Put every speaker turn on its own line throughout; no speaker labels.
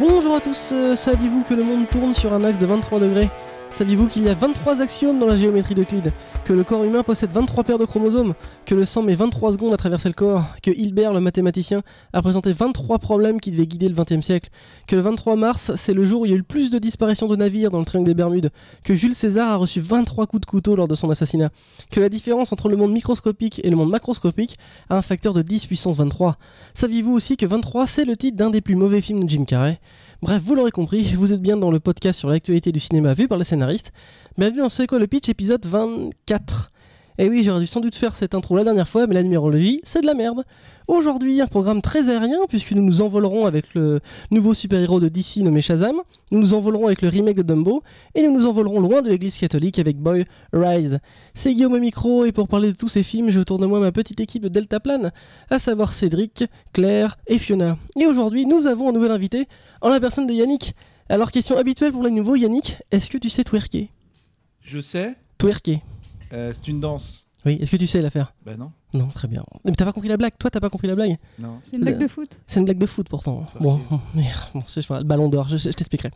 Bonjour à tous, euh, saviez-vous que le monde tourne sur un axe de 23 degrés? Saviez-vous qu'il y a 23 axiomes dans la géométrie d'Euclide Que le corps humain possède 23 paires de chromosomes? Que le sang met 23 secondes à traverser le corps? Que Hilbert, le mathématicien, a présenté 23 problèmes qui devaient guider le 20 siècle? Que le 23 mars, c'est le jour où il y a eu le plus de disparitions de navires dans le triangle des Bermudes? Que Jules César a reçu 23 coups de couteau lors de son assassinat? Que la différence entre le monde microscopique et le monde macroscopique a un facteur de 10 puissance 23 Saviez-vous aussi que 23 c'est le titre d'un des plus mauvais films de Jim Carrey? Bref, vous l'aurez compris, vous êtes bien dans le podcast sur l'actualité du cinéma vu par les scénaristes. Bienvenue dans C'est quoi le pitch épisode 24. Et oui, j'aurais dû sans doute faire cette intro la dernière fois, mais la numérologie, c'est de la merde. Aujourd'hui, un programme très aérien, puisque nous nous envolerons avec le nouveau super-héros de DC nommé Shazam, nous nous envolerons avec le remake de Dumbo, et nous nous envolerons loin de l'église catholique avec Boy Rise. C'est Guillaume au micro, et pour parler de tous ces films, j'ai autour de moi ma petite équipe de Delta Plane, à savoir Cédric, Claire et Fiona. Et aujourd'hui, nous avons un nouvel invité, en la personne de Yannick. Alors, question habituelle pour les nouveaux, Yannick, est-ce que tu sais twerker?
Je sais,
Twerker.
euh, c'est une danse.
Oui, est-ce que tu sais la faire?
Bah non,
Non, très bien. Mais t'as pas compris la blague? Toi, t'as pas compris la blague?
Non.
C'est une blague de foot.
C'est une blague de foot pourtant. Bon, bon c'est le ballon d'or, je, je t'expliquerai.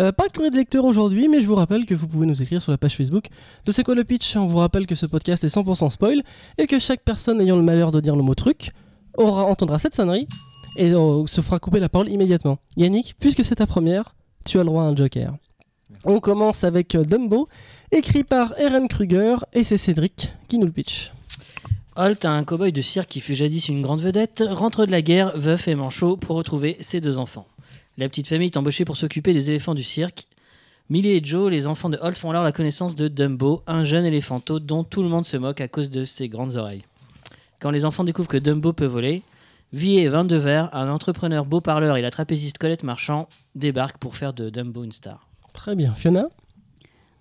Euh, pas de courrier de lecteur aujourd'hui, mais je vous rappelle que vous pouvez nous écrire sur la page Facebook de C'est quoi le pitch? On vous rappelle que ce podcast est 100% spoil et que chaque personne ayant le malheur de dire le mot truc aura entendra cette sonnerie et euh, se fera couper la parole immédiatement. Yannick, puisque c'est ta première, tu as le droit à un joker. On commence avec euh, Dumbo, écrit par Eren Kruger et c'est Cédric qui nous le pitch.
Holt, un cow-boy de cirque qui fut jadis une grande vedette, rentre de la guerre, veuf et manchot, pour retrouver ses deux enfants. La petite famille est embauchée pour s'occuper des éléphants du cirque. Millie et Joe, les enfants de Holt, font alors la connaissance de Dumbo, un jeune éléphanto dont tout le monde se moque à cause de ses grandes oreilles. Quand les enfants découvrent que Dumbo peut voler, Vie et 22 Verre, un entrepreneur beau parleur et la trapéziste Colette Marchand débarquent pour faire de Dumbo une star.
Très bien. Fiona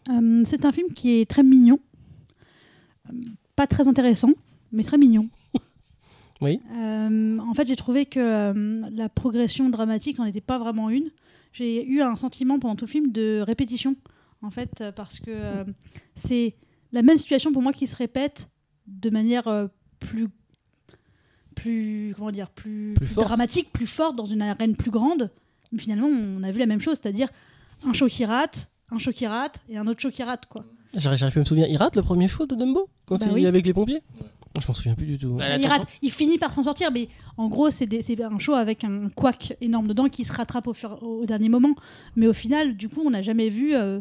Euh, c'est un film qui est très mignon. Euh, Pas très intéressant, mais très mignon.
Oui.
Euh, en fait, j'ai trouvé que euh, la progression dramatique n'en était pas vraiment une. J'ai eu un sentiment pendant tout le film de répétition, en fait, euh, parce que euh, c'est la même situation pour moi qui se répète de manière euh, plus, plus, comment dire, plus, dramatique, plus forte, dans une arène plus grande. Mais finalement, on a vu la même chose, c'est-à-dire un show qui rate, un show qui rate et un autre show qui rate, quoi.
J'arrive j'arrive plus à me souvenir. Il rate le premier show de Dumbo Quand
Bah
il est avec les pompiers? Je m'en souviens plus du tout.
Bah,
il,
attention.
rate, il finit par s'en sortir, mais en gros, c'est des- c'est un show avec un couac énorme dedans qui se rattrape au, fur- au dernier moment. Mais au final, du coup, on n'a jamais vu euh,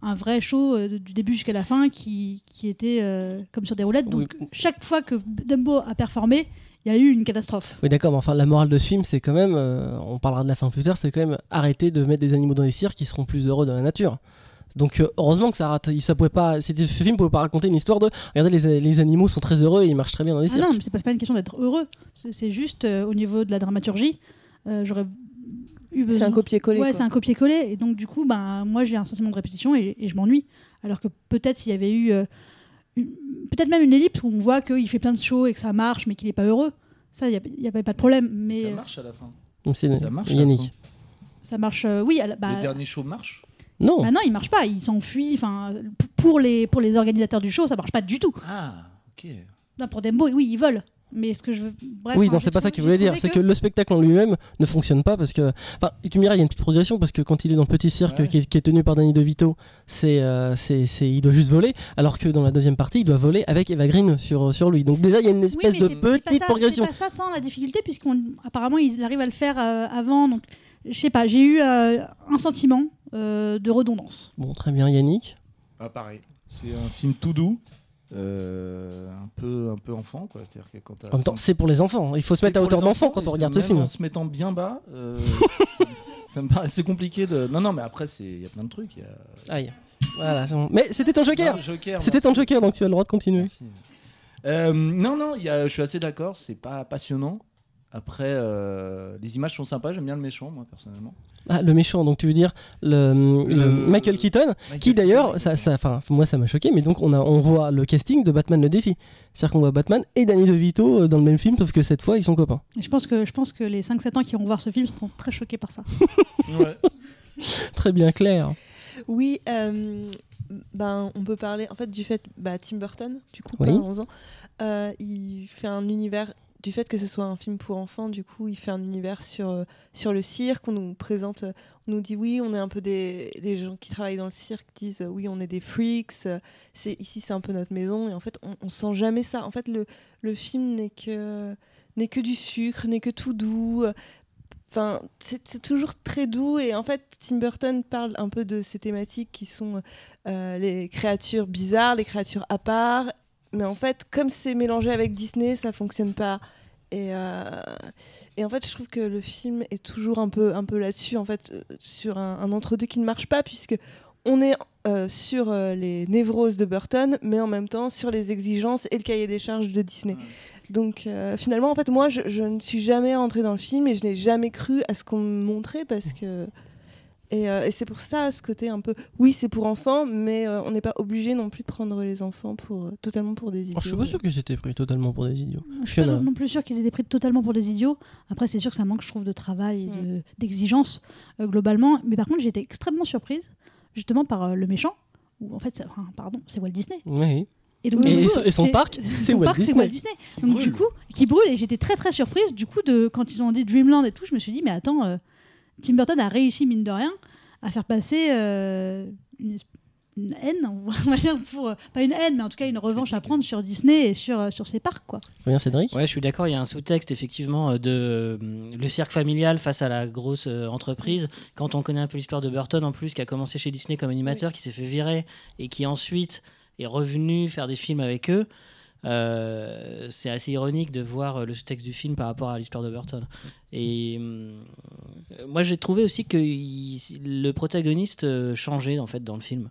un vrai show euh, du début jusqu'à la fin qui, qui était euh, comme sur des roulettes. Donc,
Oui.
chaque fois que Dumbo a performé, il y a eu une catastrophe.
Oui, d'accord, mais enfin, la morale de ce film, c'est quand même, euh, on parlera de la fin plus tard, c'est quand même arrêter de mettre des animaux dans les cirques qui seront plus heureux dans la nature. Donc, euh, heureusement que ça rate. Ça pouvait pas. C'était, ce film pouvait pas raconter une histoire de. Regardez, les, les animaux sont très heureux et ils marchent très bien dans les
Ah
cirques.
non, mais c'est pas, une question d'être heureux. C'est juste euh, au niveau de la dramaturgie. euh, J'aurais eu besoin.
C'est un copier-coller.
Ouais, c'est un copier-coller. Et donc, du coup, ben, moi, j'ai un sentiment de répétition et, et je m'ennuie. Alors que peut-être s'il y avait eu. euh, peut-être même une ellipse où on voit qu'il fait plein de shows et que ça marche, mais qu'il n'est pas heureux. Ça, il n'y avait pas de problème. Mais
ça
euh,
marche à la fin. Ça marche
Yannick.
ça marche. euh, oui, à la- bah,
Le dernier show marche?
Non,
bah non, il marche pas. Il s'enfuit. Enfin, pour les, pour les organisateurs du show, ça marche pas du tout.
Ah, ok.
Non, pour Dembo, oui, ils volent. Mais ce que je veux. Bref,
oui,
enfin,
non, c'est pas ça qu'il voulait dire. C'est que le spectacle en lui-même ne fonctionne pas parce que. Enfin, tu me diras, il y a une petite progression parce que quand il est dans le petit cirque
Ouais.
qui, est, qui est tenu par Danny DeVito, c'est, euh, c'est, c'est, il doit juste voler, alors que dans la deuxième partie, il doit voler avec Eva Green sur, sur lui. Donc, déjà, il y a une
Oui,
espèce
mais
de petite
ça-
progression.
C'est pas ça tant la difficulté, puisqu'apparemment il arrive à le faire euh, avant. Donc, je sais pas, j'ai eu euh, un sentiment euh, de redondance.
Bon, très bien, Yannick.
Ah, pareil. C'est un film tout doux, euh, un, peu, un peu enfant, quoi. C'est-à-dire que quand
En même temps, c'est pour les enfants. Il faut se mettre à hauteur d'enfant quand on regarde ce film.
En se mettant bien bas, euh, ça me paraît assez compliqué de. Non, non, mais après, c'est- il y a plein de trucs. il Y a...
Aïe. Voilà, c'est bon. Mais c'était ton joker.
Non, Joker,
C'était ton joker, donc tu as le droit de continuer.
Merci. Euh, non, non, il y a- je suis assez d'accord, c'est pas passionnant. Après, euh, les images sont sympas, j'aime bien le méchant, moi, personnellement.
Ah, le méchant, donc tu veux dire le, le
Le-
Michael Keaton, qui d'ailleurs, ça, ça, enfin, moi ça m'a choqué, mais donc on, a, on voit le casting de Batman le défi. C'est-à-dire qu'on voit Batman et Danny DeVito euh, dans le même film, sauf que cette fois ils sont copains.
Et je pense que, je pense que les 5-7 ans qui vont voir ce film seront très choqués par ça.
Ouais.
Très bien, Claire.
Oui, euh, ben, on peut parler en fait du fait bah, Tim Burton, du coup,
Oui.
parlons-en. Euh, il fait un univers du fait que ce soit un film pour enfants. Du coup, il fait un univers sur, euh, sur le cirque. On nous présente, on nous dit oui, on est un peu des les gens qui travaillent dans le cirque disent oui, on est des freaks. euh, C'est ici, c'est un peu notre maison. Et en fait, on, sent jamais ça. En fait, le, le film n'est que n'est que du sucre, n'est que tout doux. Enfin, c'est c'est toujours très doux et en fait, Tim Burton parle un peu de ces thématiques qui sont euh, les créatures bizarres, les créatures à part. Mais en fait, comme c'est mélangé avec Disney, ça fonctionne pas. Et, euh, et en fait, je trouve que le film est toujours un peu, un peu là-dessus, en fait, euh, sur un, un entre-deux qui ne marche pas, puisque on est euh, sur euh, les névroses de Burton, mais en même temps sur les exigences et le cahier des charges de Disney. Donc finalement, en fait, moi, je, je ne suis jamais rentrée dans le film et je n'ai jamais cru à ce qu'on me montrait parce que. Et, euh, et c'est pour ça, ce côté un peu. Oui, c'est pour enfants, mais euh, on n'est pas obligé non plus de prendre les enfants pour, euh, totalement pour des idiots.
Oh, je suis pas sûr que c'était pris totalement pour des idiots.
Je suis pas non plus sûre qu'ils aient été pris totalement pour des idiots. Après, c'est sûr que ça manque, je trouve, de travail et de- d'exigence euh, globalement. Mais par contre, j'ai été extrêmement surprise, justement, par euh, le méchant. Ou en fait, enfin, pardon, c'est Walt Disney.
Oui.
Et, donc,
Et-
coup,
son- et son parc, c'est Walt Disney.
Walt Disney. Donc du coup, qui brûle. Et j'étais très très surprise. Du coup, de quand ils ont dit Dreamland et tout, je me suis dit, mais attends, euh, Tim Burton a réussi mine de rien à faire passer euh, une, haine, on va dire pour euh, pas une haine, mais en tout cas une revanche à prendre sur Disney et sur euh, sur ses parcs quoi.
Bien, Cédric?
Ouais, je suis d'accord. Il y a un sous-texte effectivement de euh, le cirque familial face à la grosse euh, entreprise. Quand on connaît un peu l'histoire de Burton en plus, qui a commencé chez Disney comme animateur, qui s'est fait virer et qui ensuite est revenu faire des films avec eux. Euh, c'est assez ironique de voir euh, le sous-texte du film par rapport à l'histoire de Burton. Et hum, moi, j'ai trouvé aussi que il- le protagoniste euh, changeait en fait dans le film.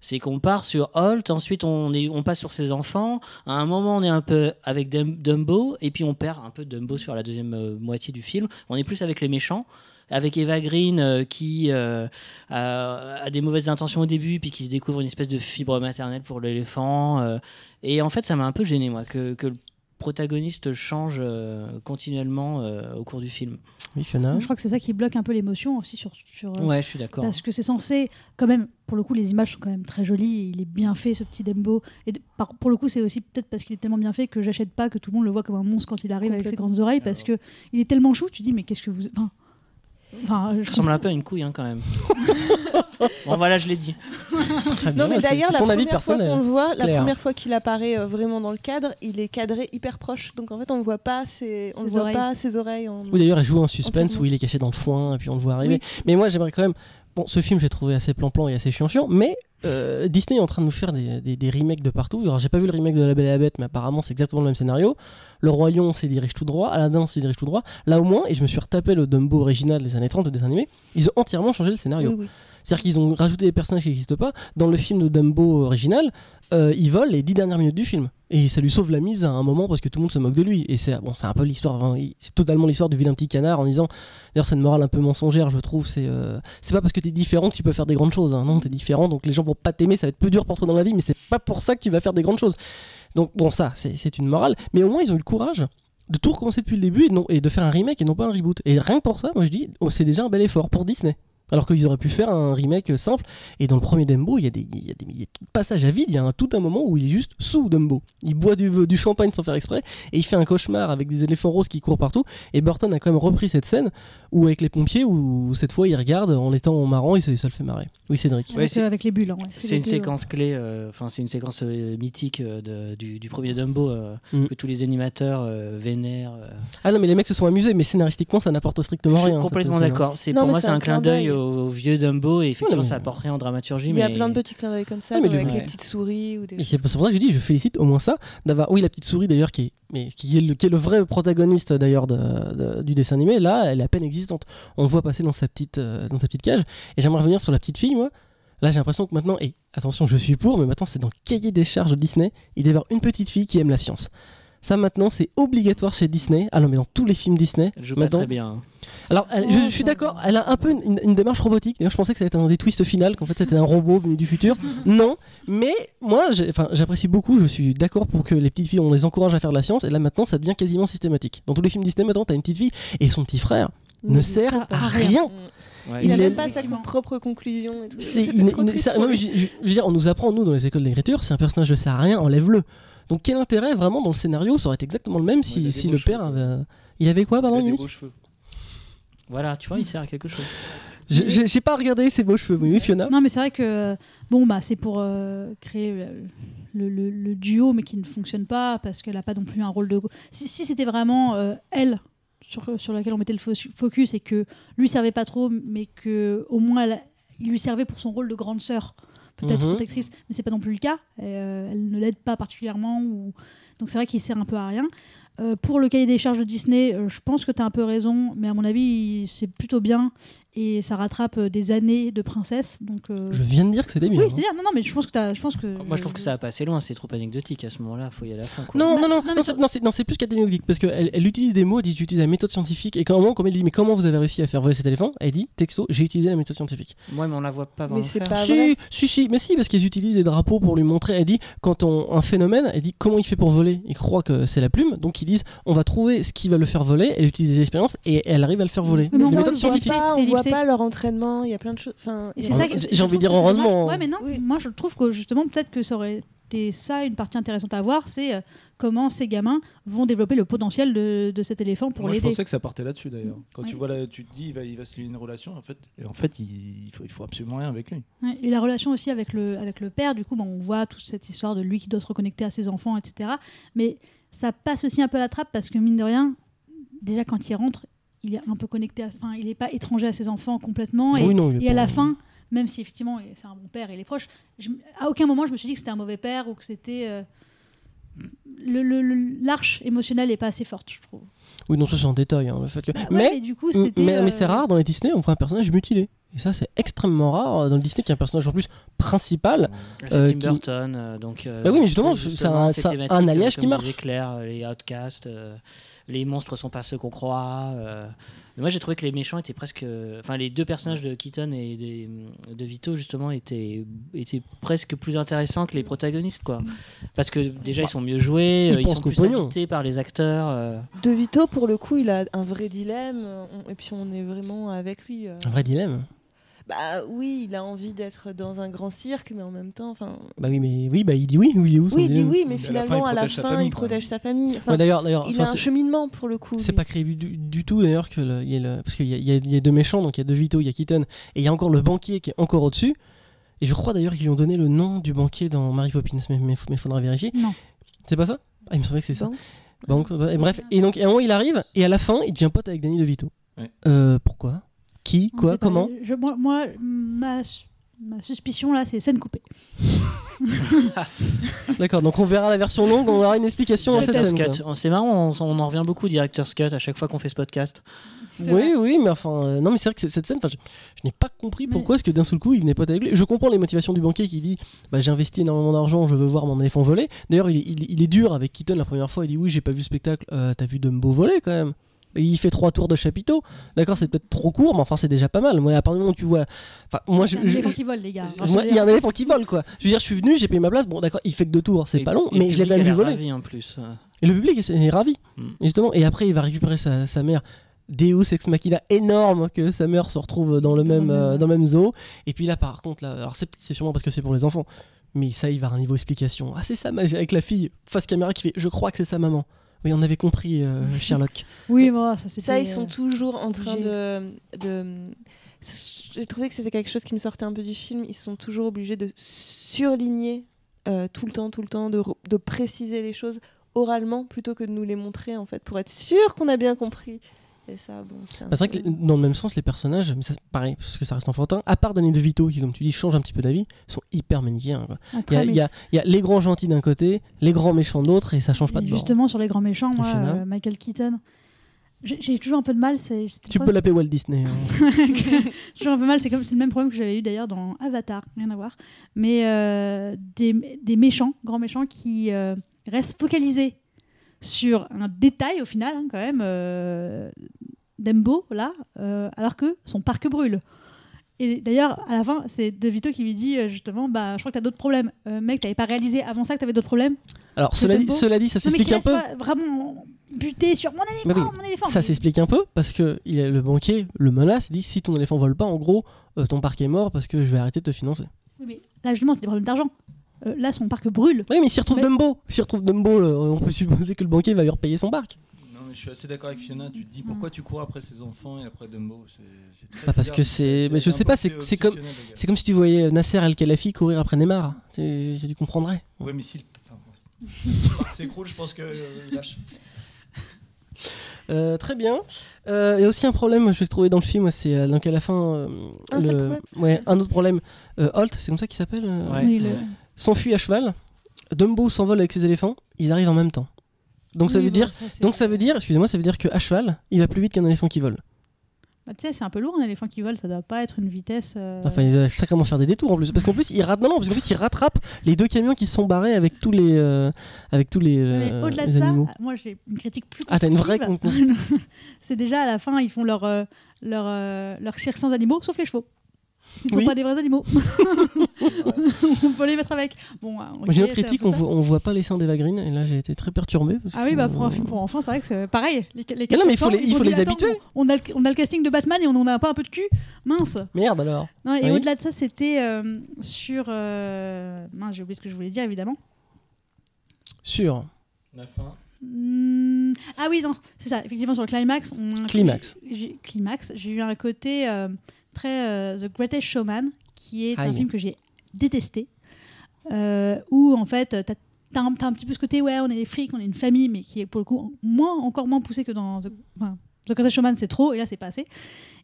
C'est qu'on part sur Holt, ensuite on, est, on passe sur ses enfants. À un moment, on est un peu avec Dum- Dumbo, et puis on perd un peu Dumbo sur la deuxième moitié du film. On est plus avec les méchants, avec Eva Green euh, qui euh, a, a des mauvaises intentions au début, puis qui se découvre une espèce de fibre maternelle pour l'éléphant. euh. et en fait, ça m'a un peu gêné, moi, que, que le protagoniste change euh, continuellement euh, au cours du film.
Oui, Fiona.
Je crois que c'est ça qui bloque un peu l'émotion aussi sur sur euh,
Ouais, je suis d'accord.
Parce que c'est censé, quand même, pour le coup, les images sont quand même très jolies. il est bien fait, ce petit Dembo. Et par- pour le coup, c'est aussi peut-être parce qu'il est tellement bien fait que j'achète pas que tout le monde le voit comme un monstre quand il arrive avec ses grandes oreilles. Parce que il est tellement chou, tu dis, mais qu'est-ce que vous. Enfin, enfin, je
ressemble un peu à une couille, hein, quand même. bon, voilà, je l'ai dit.
Très
Non,
bien,
mais d'ailleurs, la première fois qu'on le voit, la première fois qu'il apparaît euh, vraiment dans le cadre, il est cadré hyper proche. Donc en fait, on ne voit pas ses, on
Ses
le voit
oreilles.
pas ses oreilles. En...
Oui, d'ailleurs, il joue un suspense où il est caché dans le foin et puis on le voit arriver.
Oui.
Mais moi, j'aimerais quand même. Bon, ce film, j'ai trouvé assez plan-plan et assez chiant-chiant, mais euh, Disney est en train de nous faire des, remakes de partout. Alors, j'ai pas vu le remake de La Belle et la Bête, mais apparemment, c'est exactement le même scénario. Le Lion s'y dirige tout droit, Aladdin s'y dirige tout droit. Là, au moins, et je me suis retapé le Dumbo original des années 30 de dessin animé, ils ont entièrement changé le scénario. C'est-à-dire qu'ils ont rajouté des personnages qui n'existent pas. Dans le film de Dumbo original, euh, il vole les dix dernières minutes du film. Et ça lui sauve la mise à un moment parce que tout le monde se moque de lui. Et c'est bon, un peu l'histoire, c'est totalement l'histoire du vilain petit canard en disant. D'ailleurs, c'est une morale un peu mensongère, je trouve. C'est euh, c'est pas parce que t'es différent que tu peux faire des grandes choses. hein. Non, t'es différent, donc les gens vont pas t'aimer, ça va être plus dur pour toi dans la vie, mais c'est pas pour ça que tu vas faire des grandes choses. Donc, bon, ça, c'est c'est une morale. Mais au moins, ils ont eu le courage de tout recommencer depuis le début et, non, et de faire un remake et non pas un reboot. Et rien que pour ça, moi je dis, oh, c'est déjà un bel effort pour Disney. Alors qu'ils auraient pu faire un remake simple. Et dans le premier Dumbo, il y a des, il y a des, il y a des passages à vide. Il y a un, tout un moment où il est juste sous Dumbo. Il boit du, du champagne sans faire exprès. Et il fait un cauchemar avec des éléphants roses qui courent partout. Et Burton a quand même repris cette scène où, avec les pompiers, où cette fois il regarde en étant marrant et ça, ça le fait marrer. Oui, Cédric.
Ouais,
avec,
c'est-
euh, avec les bulles. hein, ouais.
C'est une séquence clé, euh, enfin c'est une séquence euh, mythique euh, de- du, du premier Dumbo euh,
Mm.
que tous les animateurs euh, vénèrent. euh.
Ah non, mais les mecs se sont amusés, mais scénaristiquement ça n'apporte strictement
Je suis
rien.
complètement
hein.
d'accord. Pour moi
c'est un
clin d'œil. Au, au vieux Dumbo et effectivement ça apporte rien en dramaturgie.
Il y a
mais-
plein de petits clins d'œil comme ça,
Ah, mais le-
avec
Ouais.
les petites souris ou des.
Et c'est pour ça que je dis, je félicite au moins ça d'avoir. Oui, la petite souris d'ailleurs, qui est, mais qui est le, qui est le vrai protagoniste d'ailleurs de- de- du dessin animé. Là, elle est à peine existante. On le voit passer dans sa petite, euh, dans sa petite cage. Et j'aimerais revenir sur la petite fille, moi. Là, j'ai l'impression que maintenant, et attention, je suis pour, mais maintenant c'est dans le cahier des charges de Disney. Il doit y avoir une petite fille qui aime la science. Ça maintenant, c'est obligatoire chez Disney. Ah non, mais dans tous les films Disney.
Elle joue pas
maintenant-
très bien.
alors, elle- je, je suis d'accord, elle a un peu une, une démarche robotique. D'ailleurs, je pensais que ça allait être un des twists finales, qu'en fait c'était un robot venu du futur. non, mais moi, j'apprécie beaucoup. Je suis d'accord pour que les petites filles, on les encourage à faire de la science. Et là, maintenant, ça devient quasiment systématique. Dans tous les films Disney, maintenant, t'as une petite fille et son petit frère ne sert
sert
à rien.
Ouais,
Il a
Il
même pas sa propre conclusion. Et tout. Triste
ça- non, je, je- je veux dire, on nous apprend nous dans les écoles d'écriture, si un personnage ne sert à rien, enlève-le. Donc quel intérêt vraiment dans le scénario Ça aurait été exactement le même si,
il
si le père avait... Il avait quoi,
Il
pardon
a des beaux cheveux.
Voilà, tu vois, il sert à quelque chose.
J'ai pas regardé ses beaux cheveux, oui, Fiona.
Non, mais c'est vrai que bon, bah, c'est pour euh, créer le, le- le- le duo, mais qui ne fonctionne pas parce qu'elle n'a pas non plus un rôle de. Si, si c'était vraiment euh, elle sur, sur laquelle on mettait le fo- focus et que lui servait pas trop, mais que au moins elle- il lui servait pour son rôle de grande sœur, peut-être
Mhm.
protectrice, mais c'est pas non plus le cas. Euh, elle ne l'aide pas particulièrement, ou... donc c'est vrai qu'il sert un peu à rien. Euh, pour le cahier des charges de Disney, euh, je pense que tu as un peu raison, mais à mon avis, c'est plutôt bien et ça rattrape euh, des années de princesse. Donc, euh,
Je viens de dire que c'était bien.
oui,
hein.
c'est bien. Non, non, mais je pense que t'as- je pense que.
Moi, je trouve que ça va pas assez loin, c'est trop anecdotique à ce moment-là, faut y aller à fond. Quoi.
Non,
Bah,
non, non,
non, mais
non, c'est- non, c'est- non, c'est plus qu'anecdotique parce qu'elle elle utilise des mots, elle dit j'utilise la méthode scientifique et quand, quand elle lui dit mais comment vous avez réussi à faire voler cet éléphant, elle dit texto j'ai utilisé la méthode scientifique.
Ouais, mais on la voit pas
Mais
vraiment
c'est
faire.
pas- Ah,
si,
vrai
si, si, mais si, parce qu'ils utilisent des drapeaux pour lui montrer. Elle dit quand on un phénomène, elle dit comment il fait pour voler? Il croit que c'est la plume, donc ils disent on va trouver ce qui va le faire voler. Elle utilise des expériences et elle arrive à le faire voler.
Mais
C'est méthode scientifique.
Pas-
leur entraînement, il y a plein de choses. Enfin,
J'ai envie de dire heureusement.
Ouais, mais non,
Oui.
moi je trouve que justement, peut-être que ça aurait été ça une partie intéressante à voir, c'est euh, comment ces gamins vont développer le potentiel de, de cet éléphant pour
Moi, je
l'aider.
pensais que ça partait là-dessus d'ailleurs. Quand tu vois là, tu te dis, il va, il va se lier une relation, en fait, et en fait, il, il faut, il faut absolument rien avec lui.
Ouais, Et la relation aussi avec le, avec le père, du coup, bon, on voit toute cette histoire de lui qui doit se reconnecter à ses enfants, etc. Mais ça passe aussi un peu à la trappe parce que, mine de rien, déjà quand il rentre, il est un peu connecté, à, enfin, il n'est pas étranger à ses enfants complètement. Et,
Oui, non,
et à la fin, même si effectivement c'est un bon père, il est proche, je- à aucun moment je me suis dit que c'était un mauvais père ou que c'était. euh, le- le- le- L'arche émotionnelle n'est pas assez forte, je trouve.
Oui, non, ça c'est en détail. hein, le fait que...
Ouais,
mais
du coup,
mais,
c'était.
mais
euh,
c'est rare dans les Disney, on voit un personnage mutilé. Et ça, c'est extrêmement rare euh, dans le Disney qui est un personnage en plus principal.
C'est
Euh,
Tim
qui-
Burton, euh, donc. euh,
Bah oui, mais justement,
c'est
c'est un- un alliage
euh,
qui marche.
euh, les outcasts, euh, les monstres sont pas ceux qu'on croit. euh. Moi, j'ai trouvé que les méchants étaient presque. Enfin, les deux personnages de Keaton et des- de Vito, justement, étaient, étaient presque plus intéressants que les protagonistes, quoi. Parce que déjà, ils sont mieux joués,
Ils
euh, ils sont plus
pognon.
invités par les acteurs. euh.
De Vito, pour le coup, il a un vrai dilemme. on- et puis on est vraiment avec lui. euh.
Un vrai dilemme.
Bah oui, il a envie d'être dans un grand cirque, mais en même temps, enfin.
Bah oui, mais oui, bah il dit oui, ou il est où
Oui, il dit oui, mais
Mais à la fin,
finalement,
il
à la
sa
fin,
famille,
il protège sa famille. Enfin,
Ouais, d'ailleurs, d'ailleurs,
il a un cheminement pour le coup.
C'est pas créé du, du tout d'ailleurs que le- il y a le- parce qu'il y, a- il y a- il y a deux méchants donc il y a De Vito, il y a Keaton et il y a encore le banquier qui est encore au-dessus. Et je crois d'ailleurs qu'ils lui ont donné le nom du banquier dans Mary Poppins, mais mais faudra vérifier.
Non.
C'est pas ça? Ah, il me semblait que c'est ça.
Banque.
Donc, et bref, et donc à un moment il arrive et à la fin il devient pote avec Danny De Vito.
Ouais.
Euh, pourquoi? Qui
on
Quoi. Comment
Je- moi, moi, ma, ma suspicion là, c'est scène coupée.
D'accord, donc on verra la version longue, on aura une explication à cette scène.
C'est marrant, on, on en revient beaucoup, Director's Cut, à chaque fois qu'on fait ce podcast.
Oui,
vrai.
oui, mais enfin, euh, non, mais c'est vrai que cette scène, je, je n'ai pas compris pourquoi, est-ce que d'un seul coup, il venait pas avec lui. Je comprends les motivations du banquier qui dit, bah, j'ai investi énormément d'argent, je veux voir mon éléphant voler. D'ailleurs, il, il- il est dur avec Keaton la première fois. Il dit, oui, j'ai pas vu le spectacle. Euh, T'as vu Dumbo voler quand même Il fait trois tours de chapiteau. D'accord, c'est peut-être trop court, mais enfin, c'est déjà pas mal. Moi, à partir du moment où tu vois, enfin, moi, je,
Il y a un
je-
éléphant qui vole, les gars.
moi, il y a un éléphant qui vole, quoi. Je veux dire, je suis venu, j'ai payé ma place. Bon, d'accord, il fait que deux tours, c'est pas long, mais je l'ai quand même vu voler.
ravi en plus.
Et le public est, est ravi,
Mm.
justement. Et après, il va récupérer sa, sa mère. Deus ex machina énorme que sa mère se retrouve dans le même euh, dans le même zoo. Et puis là, par contre, là, alors c'est c'est sûrement parce que c'est pour les enfants, mais ça, il va à un niveau explication. Ah, c'est ça, avec la fille face caméra qui fait, je crois que c'est sa maman. Oui, on avait compris euh, Sherlock.
Oui, bon, ça c'était.
Ça, ils sont
euh,
toujours en train de. de... J'ai trouvé que c'était quelque chose qui me sortait un peu du film. Ils sont toujours obligés de surligner euh, tout le temps, tout le temps, de, de préciser les choses oralement plutôt que de nous les montrer en fait, pour être sûr qu'on a bien compris. Et ça, bon, c'est un
Bah, c'est vrai
peu-
que dans le même sens, les personnages, mais ça, pareil, parce que ça reste enfantin, à part Danny DeVito, qui, comme tu dis, change un petit peu d'avis, sont hyper manichéens.
ah,
Il y, a, y y les grands gentils d'un côté, les grands méchants de l'autre, et ça change pas
Et
de bord.
Justement, sur les grands méchants, moi, euh, Michael Keaton, j'ai toujours un peu de mal.
Tu
pas-
peux l'appeler Walt Disney. hein.
C'est toujours un peu mal, c'est comme c'est le même problème que j'avais eu d'ailleurs dans Avatar, rien à voir. Mais euh, des, des méchants, grands méchants qui euh, restent focalisés sur un détail au final, hein, quand même, euh, d'Embo, là, euh, alors que son parc brûle. Et d'ailleurs, à la fin, c'est De Vito qui lui dit euh, justement bah, Je crois que t'as d'autres problèmes. Euh, mec, t'avais pas réalisé avant ça que t'avais d'autres problèmes
Alors, cela dit, cela dit, ça s'explique un peu.
vraiment buté sur mon éléphant,
Bah oui,
mon éléphant.
Ça
Mais-
s'explique un peu parce que il le banquier le menace, il dit si ton éléphant vole pas, en gros, euh, ton parc est mort parce que je vais arrêter de te financer.
Oui, mais là, justement, c'est des problèmes d'argent. Euh, là, son parc brûle.
Oui, mais s'il retrouve
Mais-
Dumbo, s'il retrouve Dumbo, le- on peut supposer que le banquier va lui repayer son parc.
Non, mais je suis assez d'accord avec Fiona. Tu te dis pourquoi tu cours après ses enfants et après Dumbo? C'est c'est très
Bah, parce
bizarre,
que c'est- mais je sais pas, c'est- c'est comme-. C'est comme si tu voyais Nasser El-Khelafi courir après Neymar. Tu, tu comprendrais.
Ouais, mais si. le- Enfin, ouais. S'écroule, je pense qu'il lâche.
Euh, très bien. Euh, Il y a aussi un problème, je l'ai trouvé dans le film, c'est euh, donc à la fin. euh,
Un seul
le-
problème
Ouais, un autre problème. Euh, Holt, c'est comme ça qu'il s'appelle euh,
Ouais.
Oui, le-
S'enfuit à cheval. Dumbo s'envole avec ses éléphants. Ils arrivent en même temps. Donc ça
Oui,
veut
bon,
dire.
ça,
Donc ça veut dire, excusez-moi, ça veut dire que à cheval, il va plus vite qu'un éléphant qui vole.
Bah, tu sais, c'est un peu lourd un éléphant qui vole, ça doit pas être une vitesse. euh,
Enfin, il va sacrément faire des détours en plus. Parce qu'en plus, il rate. Non, non, parce qu'en plus, il rattrape les deux camions qui se sont barrés avec tous les, euh, avec tous les,
Mais
euh,
au-delà de ça,
animaux.
moi j'ai une critique plus.
Ah, t'as une vraie
c'est déjà à la fin, ils font leur, euh, leur, leur cirque sans animaux, sauf les chevaux. Ils sont
Oui.
pas des vrais animaux. on peut les mettre avec. Bon, euh,
Moi, J'ai une critique, on voit, on voit pas les seins d'Eva Green, et là j'ai été très perturbé. parce
Ah oui, bah pour un film pour enfants, c'est vrai que c'est pareil. Les, les
Mais non, mais il faut les- il faut les habituer.
On a, le, on a le casting de Batman et on en a pas un peu de cul. Mince.
Merde alors.
Non, et
Oui.
au-delà de ça, c'était euh, sur. euh, Mince, j'ai oublié ce que je voulais dire évidemment.
Sûr.
La fin.
Hmm, Ah oui, non, c'est ça. Effectivement, sur le climax, on...
Climax.
j'ai- j'ai- climax, j'ai eu un côté euh, très euh, The Greatest Showman, qui est un film que j'ai détesté, euh, où en fait, t'as t'as un, petit peu ce côté, ouais, on est des frics, on est une famille, mais qui est pour le coup moins, encore moins poussé que dans The, enfin, The Greatest Showman, c'est trop, et là, c'est pas assez.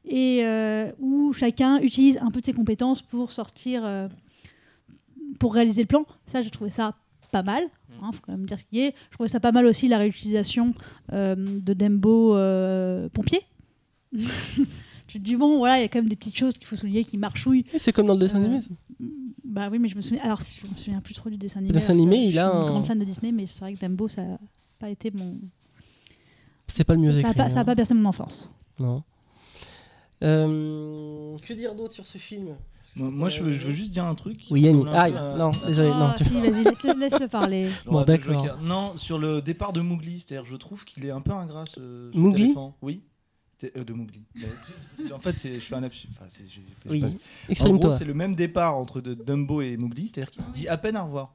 Et euh, où chacun utilise un peu de ses compétences pour sortir, euh, pour réaliser le plan. Ça, j'ai trouvé ça pas mal. Hein, faut quand même dire ce qui est. Je trouvais ça pas mal aussi la réutilisation euh, de Dembo pompier. tu te dis bon voilà il y a quand même des petites choses qu'il faut souligner qui marchouillent.
C'est comme dans le dessin
Euh,
animé. ça.
Bah oui mais je me souviens alors si, je me souviens plus trop du dessin animé.
Le dessin animé, il
je
a
suis une
un-
grande fan de Disney mais c'est vrai que Dembo ça a pas été mon
C'est pas le mieux
ça, ça a
écrit.
pas, ça a
hein.
pas bercé mon enfance.
Non. Euh, Que dire d'autre sur ce film?
Moi, moi, je, veux, je veux juste dire un truc.
Oui, Yannick.
à-
non, désolé. non,
Oh,
tu-
si vas-y laisse-le parler.
Le
Bon,
de
d'accord.
Non, sur le départ de Mowgli, c'est-à-dire je trouve qu'il est un peu ingrat ce, cet
Mowgli?
éléphant. Oui. Euh, de Mowgli. En fait, c'est- je fais un lapsus. Enfin,
Oui,
pas- En gros, c'est le même départ entre de Dumbo et Mowgli, c'est-à-dire qu'il dit à peine au revoir.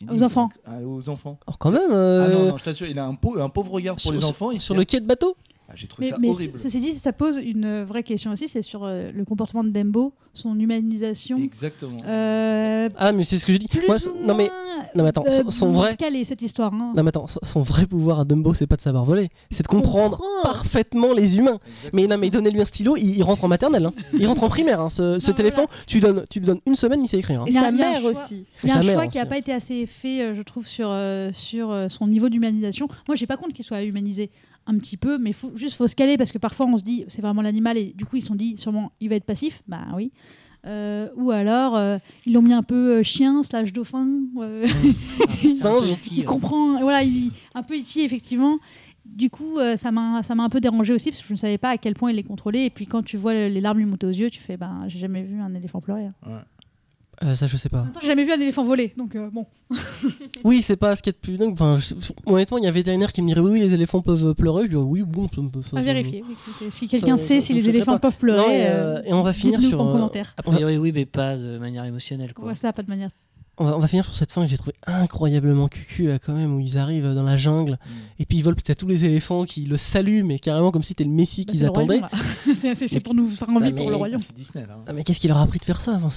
Dit,
Aux enfants.
Ah, aux enfants.
Alors quand même,
Ah
euh,
non, non, je t'assure, il a un, pau- un pauvre regard pour
sur,
les enfants. il
sur le quai de bateau
ah, J'ai trouvé
Mais,
ça
mais
horrible.
ceci dit ça pose une vraie question aussi c'est sur euh, le comportement de Dembo, son humanisation.
Exactement.
Euh,
Ah, mais c'est ce que je dis. Moi, son- non mais, non mais attends,
euh,
son, son vrai,
Quelle est cette histoire hein
non mais attends, son, son vrai pouvoir à Dumbo, c'est pas de savoir voler, c'est de comprendre
comprend.
parfaitement les humains. Mais non mais donnez-lui un stylo, il, il rentre en maternelle, hein. il rentre en primaire. hein. Ce, éléphant, tu lui donnes, tu lui donnes une semaine, il sait écrire. hein.
Et
Il y a-
sa
il y a un
mère
choix.
aussi.
Il y a un choix qui n'a pas été assez fait, euh, je trouve, sur, euh, sur euh, son niveau d'humanisation. Moi, j'ai pas compte qu'il soit humanisé un petit peu, mais faut, juste faut se caler parce que parfois on se dit c'est vraiment l'animal et du coup ils se sont dit sûrement il va être passif. Bah oui. Euh, ou alors euh, ils l'ont mis un peu euh, chien slash dauphin. euh,
Singe.
il comprend, voilà, il, un peu iti effectivement. Du coup, euh, ça m'a ça m'a un peu dérangé aussi parce que je ne savais pas à quel point il les contrôlait. Et puis quand tu vois les larmes lui monter aux yeux, tu fais ben j'ai jamais vu un éléphant pleurer. hein.
Euh, ça je sais pas.
j'ai jamais vu un éléphant voler, donc euh, bon.
Oui, c'est pas ce qu'il y a de plus dingue. Enfin, je- honnêtement, il y a un vétérinaire qui me dirait oui, les éléphants peuvent pleurer. Je dis oui, bon, ça, me- ça-
À vérifier. écoutez, si quelqu'un sait
ça-
si les éléphants
pas.
peuvent pleurer,
Non, et,
euh,
et on va finir sur.
en commentaire.
A priori, oui, mais pas de manière émotionnelle.
On
Quoi.
ça, pas de manière.
On va, on va finir sur cette fin que j'ai trouvé incroyablement cucu là quand même où ils arrivent dans la jungle
Mm.
et puis ils volent peut-être tous les éléphants qui le saluent mais carrément comme si c'était le messie
Bah,
qu'ils attendaient.
C'est pour nous faire envie pour
mais-
le royaume.
c'est Disney là.
Ah, mais qu'est-ce qu'il leur a appris de faire ça? Enfin.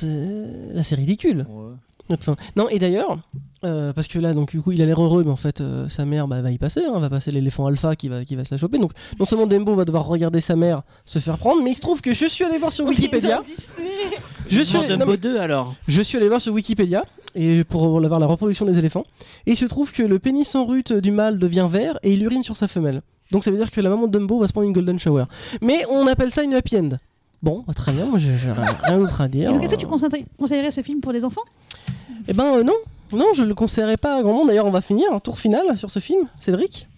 Là c'est ridicule.
Ouais.
Enfin, non et d'ailleurs euh, parce que là donc du coup il a l'air heureux mais en fait euh, sa mère bah, va y passer, hein, va passer l'éléphant alpha qui va, qui va se la choper donc non seulement Dembo va devoir regarder sa mère se faire prendre mais il se trouve que je suis allé voir sur Wikipédia. Je suis,
Demande
allé- non,
Dumbo
mais
2 alors.
je suis allé voir sur Wikipédia et pour avoir la reproduction des éléphants et il se trouve que le pénis en rute du mâle devient vert et il urine sur sa femelle. Donc ça veut dire que la maman de Dumbo va se prendre une golden shower. Mais on appelle ça une happy end. Bon, bah, très bien, moi j'ai rien d'autre à
Et
dire.
donc, est-ce que tu conseillerais, conseillerais ce film pour les enfants?
Eh ben euh, non, non, je le conseillerais pas à grand monde. D'ailleurs, on va finir un tour final sur ce film. Cédric?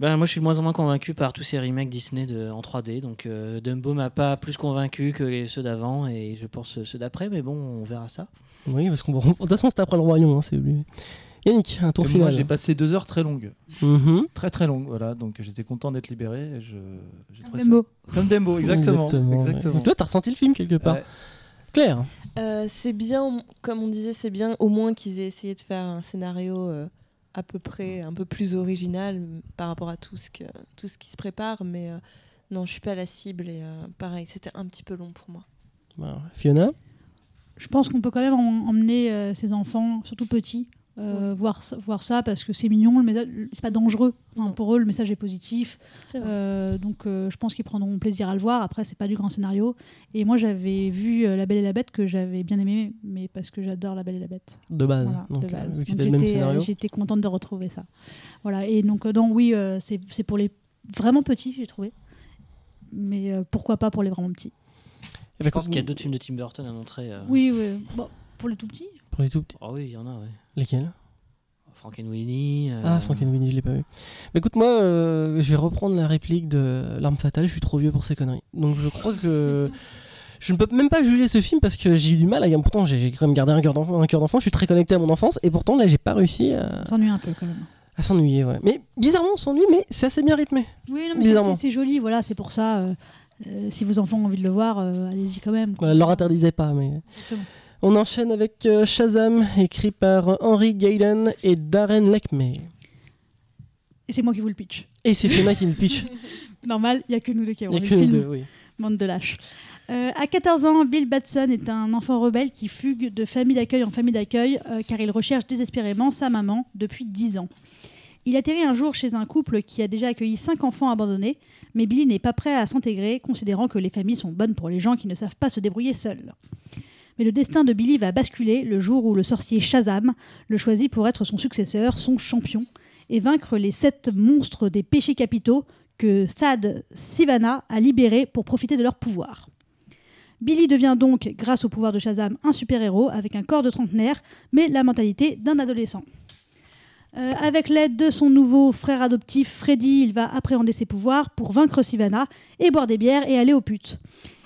Ben, moi, je suis de moins en moins convaincu par tous ces remakes Disney de, en 3D. Donc, euh, Dumbo m'a pas plus convaincu que les, ceux d'avant et je pense ceux d'après. Mais bon, on verra ça.
Oui, parce qu'on de toute façon c'est après le royaume. hein, c'est lui. Yannick, un tour
Et moi,
final.
j'ai passé deux heures très longues.
Mhm.
Très très longues, voilà. Donc j'étais content d'être libéré. et Je, ça-
Dembo.
Comme Dembo, exactement.
Exactement,
exactement.
ouais. Et Toi, t'as ressenti le film quelque part.
Ouais.
Claire.
Euh, c'est bien, comme on disait, c'est bien au moins qu'ils aient essayé de faire un scénario euh, à peu près un peu plus original m- par rapport à tout ce, que, tout ce qui se prépare. Mais euh, non, je suis pas la cible et euh, pareil, c'était un petit peu long pour moi.
Bah, Fiona?
Je pense qu'on peut quand même em- emmener euh, ses enfants, surtout petits, euh, voir, ça- voir ça parce que c'est mignon, le message, c'est pas dangereux. Enfin, pour eux, le message est positif. Euh, donc euh, je pense qu'ils prendront plaisir à le voir. Après, c'est pas du grand scénario. Et moi, j'avais vu La Belle et la Bête que j'avais bien aimé, mais parce que j'adore La Belle et la Bête.
de base.
Voilà,
donc,
de base. j'étais, contente de retrouver ça. Voilà. Et donc, donc oui, euh, c'est c'est pour les vraiment petits, j'ai trouvé. Mais euh, pourquoi pas pour les vraiment petits
Eh
Je
ben,
pense
quand-
qu'il y a d'autres films de Tim Burton à montrer. euh.
Oui, oui. Bon, pour les tout petits.
Pour les tout petits.
Ah oui, il y en a, ouais.
Lesquels?
Frankenweenie. euh,
Ah, Frankenweenie, je l'ai pas vu. Mais écoute, moi, euh, je vais reprendre la réplique de L'arme fatale. Je suis trop vieux pour ces conneries. Donc je crois que. Je ne peux même pas juger ce film parce que j'ai eu du mal à. Pourtant, j'ai quand même gardé un cœur d'enfant. un cœur d'enfant. Je suis très connecté à mon enfance. Et pourtant, là, j'ai pas réussi à,
s'ennuie un peu quand même.
à s'ennuyer. Ouais. Mais bizarrement, on s'ennuie, mais c'est assez bien rythmé.
Oui, non, mais c'est- joli. Voilà, c'est pour ça. euh, euh, si vos enfants ont envie de le voir, euh, allez-y quand même. quoi.
Voilà, leur interdisait pas. Mais...
Exactement.
On enchaîne avec euh, Shazam, écrit par Henry Gayden et Darren Lackmey.
Et c'est moi qui vous le pitch.
Et c'est Fiona qui le pitch.
Normal, il n'y a que nous deux qui avons le film.
deux, oui.
Bande de lâches. Euh, à 14 ans, Bill Batson est un enfant rebelle qui fugue de famille d'accueil en famille d'accueil euh, car il recherche désespérément sa maman depuis 10 ans. Il atterrit un jour chez un couple qui a déjà accueilli 5 enfants abandonnés, mais Billy n'est pas prêt à s'intégrer, considérant que les familles sont bonnes pour les gens qui ne savent pas se débrouiller seuls. Mais le destin de Billy va basculer le jour où le sorcier Shazam le choisit pour être son successeur, son champion, et vaincre les sept monstres des péchés capitaux que Thad Sivana a libérés pour profiter de leur pouvoir. Billy devient donc, grâce au pouvoir de Shazam, un super-héros avec un corps de trentenaire, mais la mentalité d'un adolescent. Euh, avec l'aide de son nouveau frère adoptif Freddy, il va appréhender ses pouvoirs pour vaincre Sivana et boire des bières et aller aux putes.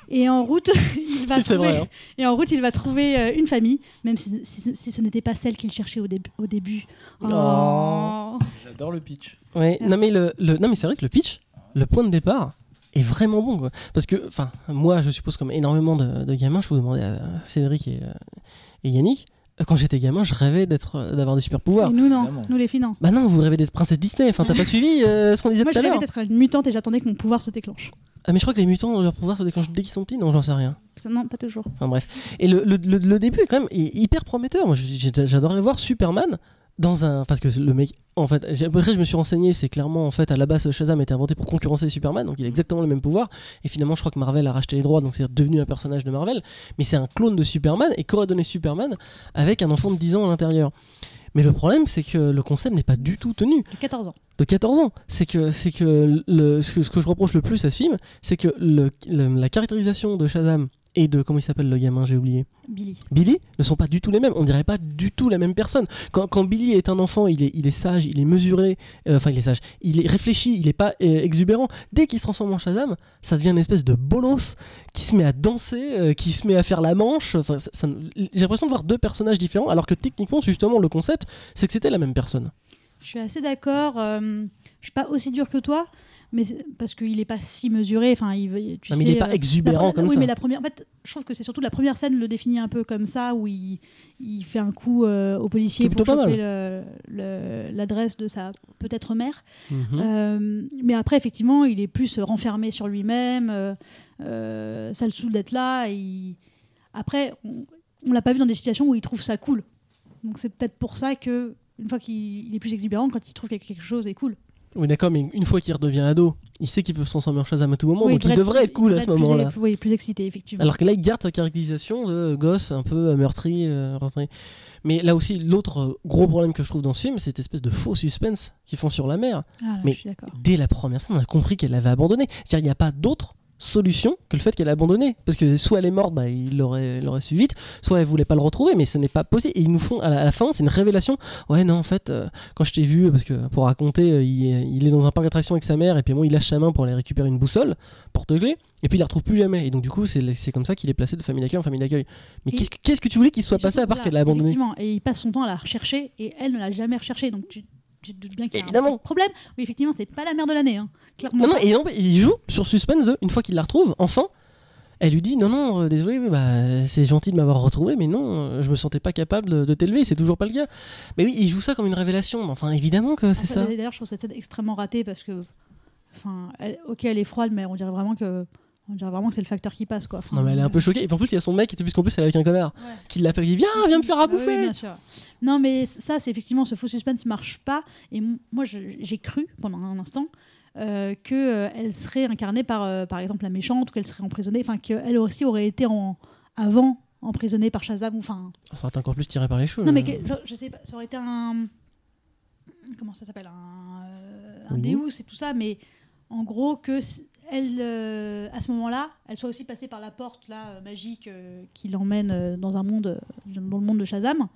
Et en route, il va
C'est
trouver,
vrai. hein.
et en route, il va trouver une famille, même si, si- si ce n'était pas celle qu'il cherchait au, début- au début.
Oh.
J'adore le pitch.
Ouais, non mais le, le- non mais c'est vrai que le pitch, le point de départ est vraiment bon quoi. Parce que enfin moi je suppose comme énormément de, de gamins, je peux demander à Cédric et, euh, et Yannick, euh, quand j'étais gamin, je rêvais d'être d'avoir des super pouvoirs.
Et nous, non.
Évidemment.
Nous, les filles, non.
Bah non, vous rêvez d'être princesse Disney. Enfin, t'as pas suivi euh, ce qu'on disait
Moi,
tout
je
à
rêvais
l'heure.
d'être une mutante et j'attendais que mon pouvoir se déclenche.
Ah mais je crois que les mutants leur pouvoir se déclenchent dès qu'ils sont petits. Non, j'en sais rien.
Ça, non, pas toujours.
Enfin bref. Et le, le, le- le début est quand même hy- hyper prometteur. Moi, j'ai- j'adorerais voir Superman dans un. Parce que le mec. En fait, après, je me suis renseigné. C'est clairement, en fait, à la base, Shazam a été inventé pour concurrencer Superman. Donc, il a exactement le même pouvoir. Et finalement, je crois que Marvel a racheté les droits. Donc, c'est devenu un personnage de Marvel. Mais c'est un clone de Superman. Et qu'aurait donné Superman avec un enfant de 10 ans à l'intérieur? Mais le problème, c'est que le concept n'est pas du tout tenu
De 14 ans.
de 14 ans. C'est que, c'est que, le, ce que ce que je reproche le plus à ce film, c'est que le- le- la caractérisation de Shazam et de comment il s'appelle le gamin, j'ai oublié.
Billy.
Billy ne sont pas du tout les mêmes. On dirait pas du tout la même personne. Quand, quand Billy est un enfant, il est, il est sage, il est mesuré, euh, enfin il est sage, il est réfléchi, il est pas euh, exubérant. Dès qu'il se transforme en Shazam, ça devient une espèce de bolos qui se met à danser, euh, qui se met à faire la manche. Enfin, ça- ça- j'ai l'impression de voir deux personnages différents, alors que techniquement, justement, le concept, c'est que c'était la même personne.
Je suis assez d'accord. je suis pas aussi dur que toi, mais parce qu'il est pas si mesuré. Enfin, il, tu
Non, mais il
sais,
est pas
euh,
exubérant
la-
comme
oui,
ça.
mais la première. En fait, je trouve que c'est surtout la première scène le définit un peu comme ça, où il, il fait un coup euh, au policier pour choper l'adresse de sa peut-être mère.
Mhm.
Euh, mais après, effectivement, il est plus renfermé sur lui-même. euh, ça le saoule d'être là. et Après, on, on l'a pas vu dans des situations où il trouve ça cool. Donc c'est peut-être pour ça que une fois qu'il il est plus exubérant, quand il trouve que quelque chose est cool.
Oui, d'accord, mais une fois qu'il redevient ado, il sait qu'il peut se transformer en Shazam à tout moment,
Oui,
donc il devrait être cool à ce moment-là.
Oui, plus excité, effectivement.
Alors que là, il garde sa caractérisation de gosse un peu euh, meurtri, euh. Mais là aussi, l'autre euh, gros problème que je trouve dans ce film, c'est cette espèce de faux suspense qu'ils font sur la mer.
Ah, là,
mais-. Dès la première scène, on a compris qu'elle avait abandonné. C'est-à-dire, il n'y a pas d'autre solution que le fait qu'elle a abandonné. Parce que soit elle est morte, bah, il l'aurait il su vite, soit elle voulait pas le retrouver, mais ce n'est pas possible. Et ils nous font, à la, à la fin, c'est une révélation. Ouais, non, en fait, euh, quand je t'ai vu, parce que pour raconter, euh, il, est- il est dans un parc d'attractions avec sa mère, et puis bon, il lâche sa main pour aller récupérer une boussole, porte-clés, et puis il la retrouve plus jamais. Et donc, du coup, c'est comme ça qu'il est placé de famille d'accueil en famille d'accueil. Mais qu'est-ce que- qu'est-ce que tu voulais qu'il soit passé à part qu'elle l'a abandonné?
et il passe son temps à la rechercher et elle ne l'a jamais recherché. Donc tu, tu te doutes bien qu'il y a
Évidemment.
un problème. Oui, effectivement, c'est pas la mère de l'année. Hein. Clairement.
Non, non, et non, il joue sur suspense une fois qu'il la retrouve, enfin, Elle lui dit non, non, euh, désolé, bah, c'est gentil de m'avoir retrouvé, mais non, euh, je me sentais pas capable de, de t'élever, c'est toujours pas le cas. Mais oui, il joue ça comme une révélation, mais enfin, évidemment que c'est
Enfin,
ça.
D'ailleurs, je trouve cette scène extrêmement ratée parce que, enfin, elle- ok, elle est froide, mais on dirait vraiment que, on dirait vraiment que c'est le facteur qui passe, quoi. Enfin,
Non, mais elle est un peu choquée. Et puis en plus, il y a son mec, et puisqu'en plus, elle est avec un connard,
Ouais.
qui l'appelle, il dit Viens, viens me faire à
Ah oui,
bouffer
bien sûr. Non, mais ça, c'est effectivement ce faux suspense marche pas. Et moi, j'ai cru pendant un instant euh, que euh, serait incarnée par, euh, par exemple, la méchante, ou qu'elle serait emprisonnée, enfin qu'elle aussi aurait été en avant emprisonnée par Shazam. ou Enfin,
Ça aurait été encore plus tiré par les cheveux.
non, mais que- je, je sais pas, ça aurait été un comment ça s'appelle un, euh, un
Oui.
Deus et tout ça, mais en gros que elle, euh, à ce moment-là, elle soit aussi passée par la porte là euh, magique euh, qui l'emmène dans un monde, dans le monde de Shazam,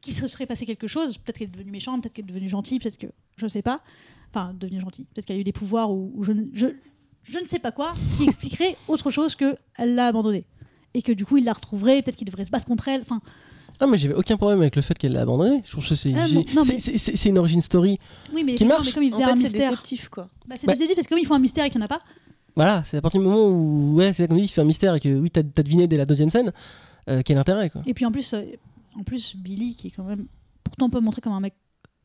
qu'il se serait passé quelque chose. Peut-être qu'elle est devenue méchante, peut-être qu'elle est devenue gentille, peut-être que je sais pas. Enfin, devenue gentille. Peut-être qu'elle a eu des pouvoirs ou, ou je, ne- je, je ne sais pas quoi qui expliquerait autre chose que elle l'a abandonnée et que du coup il la retrouverait. Peut-être qu'il devrait se battre contre elle. Enfin,
Ah, mais j'avais aucun problème avec le fait qu'elle l'a abandonné. Je trouve que c'est
Ah, non, non, mais-
une origin story.
oui, mais,
Qui
non,
marche.
mais comme il
En
faisait un
fait, c'est
mystère.
déceptif, quoi.
Bah, c'est
Bah-
déceptif parce que comme ils font un mystère et qu'il n'y en a pas,
Voilà, c'est à partir du moment où, ouais, c'est comme dit, il fait un mystère et que oui, t'as as deviné dès la deuxième scène, euh, quel intérêt quoi.
Et puis en plus, euh, en plus Billy, qui est quand même pourtant pas montré comme un mec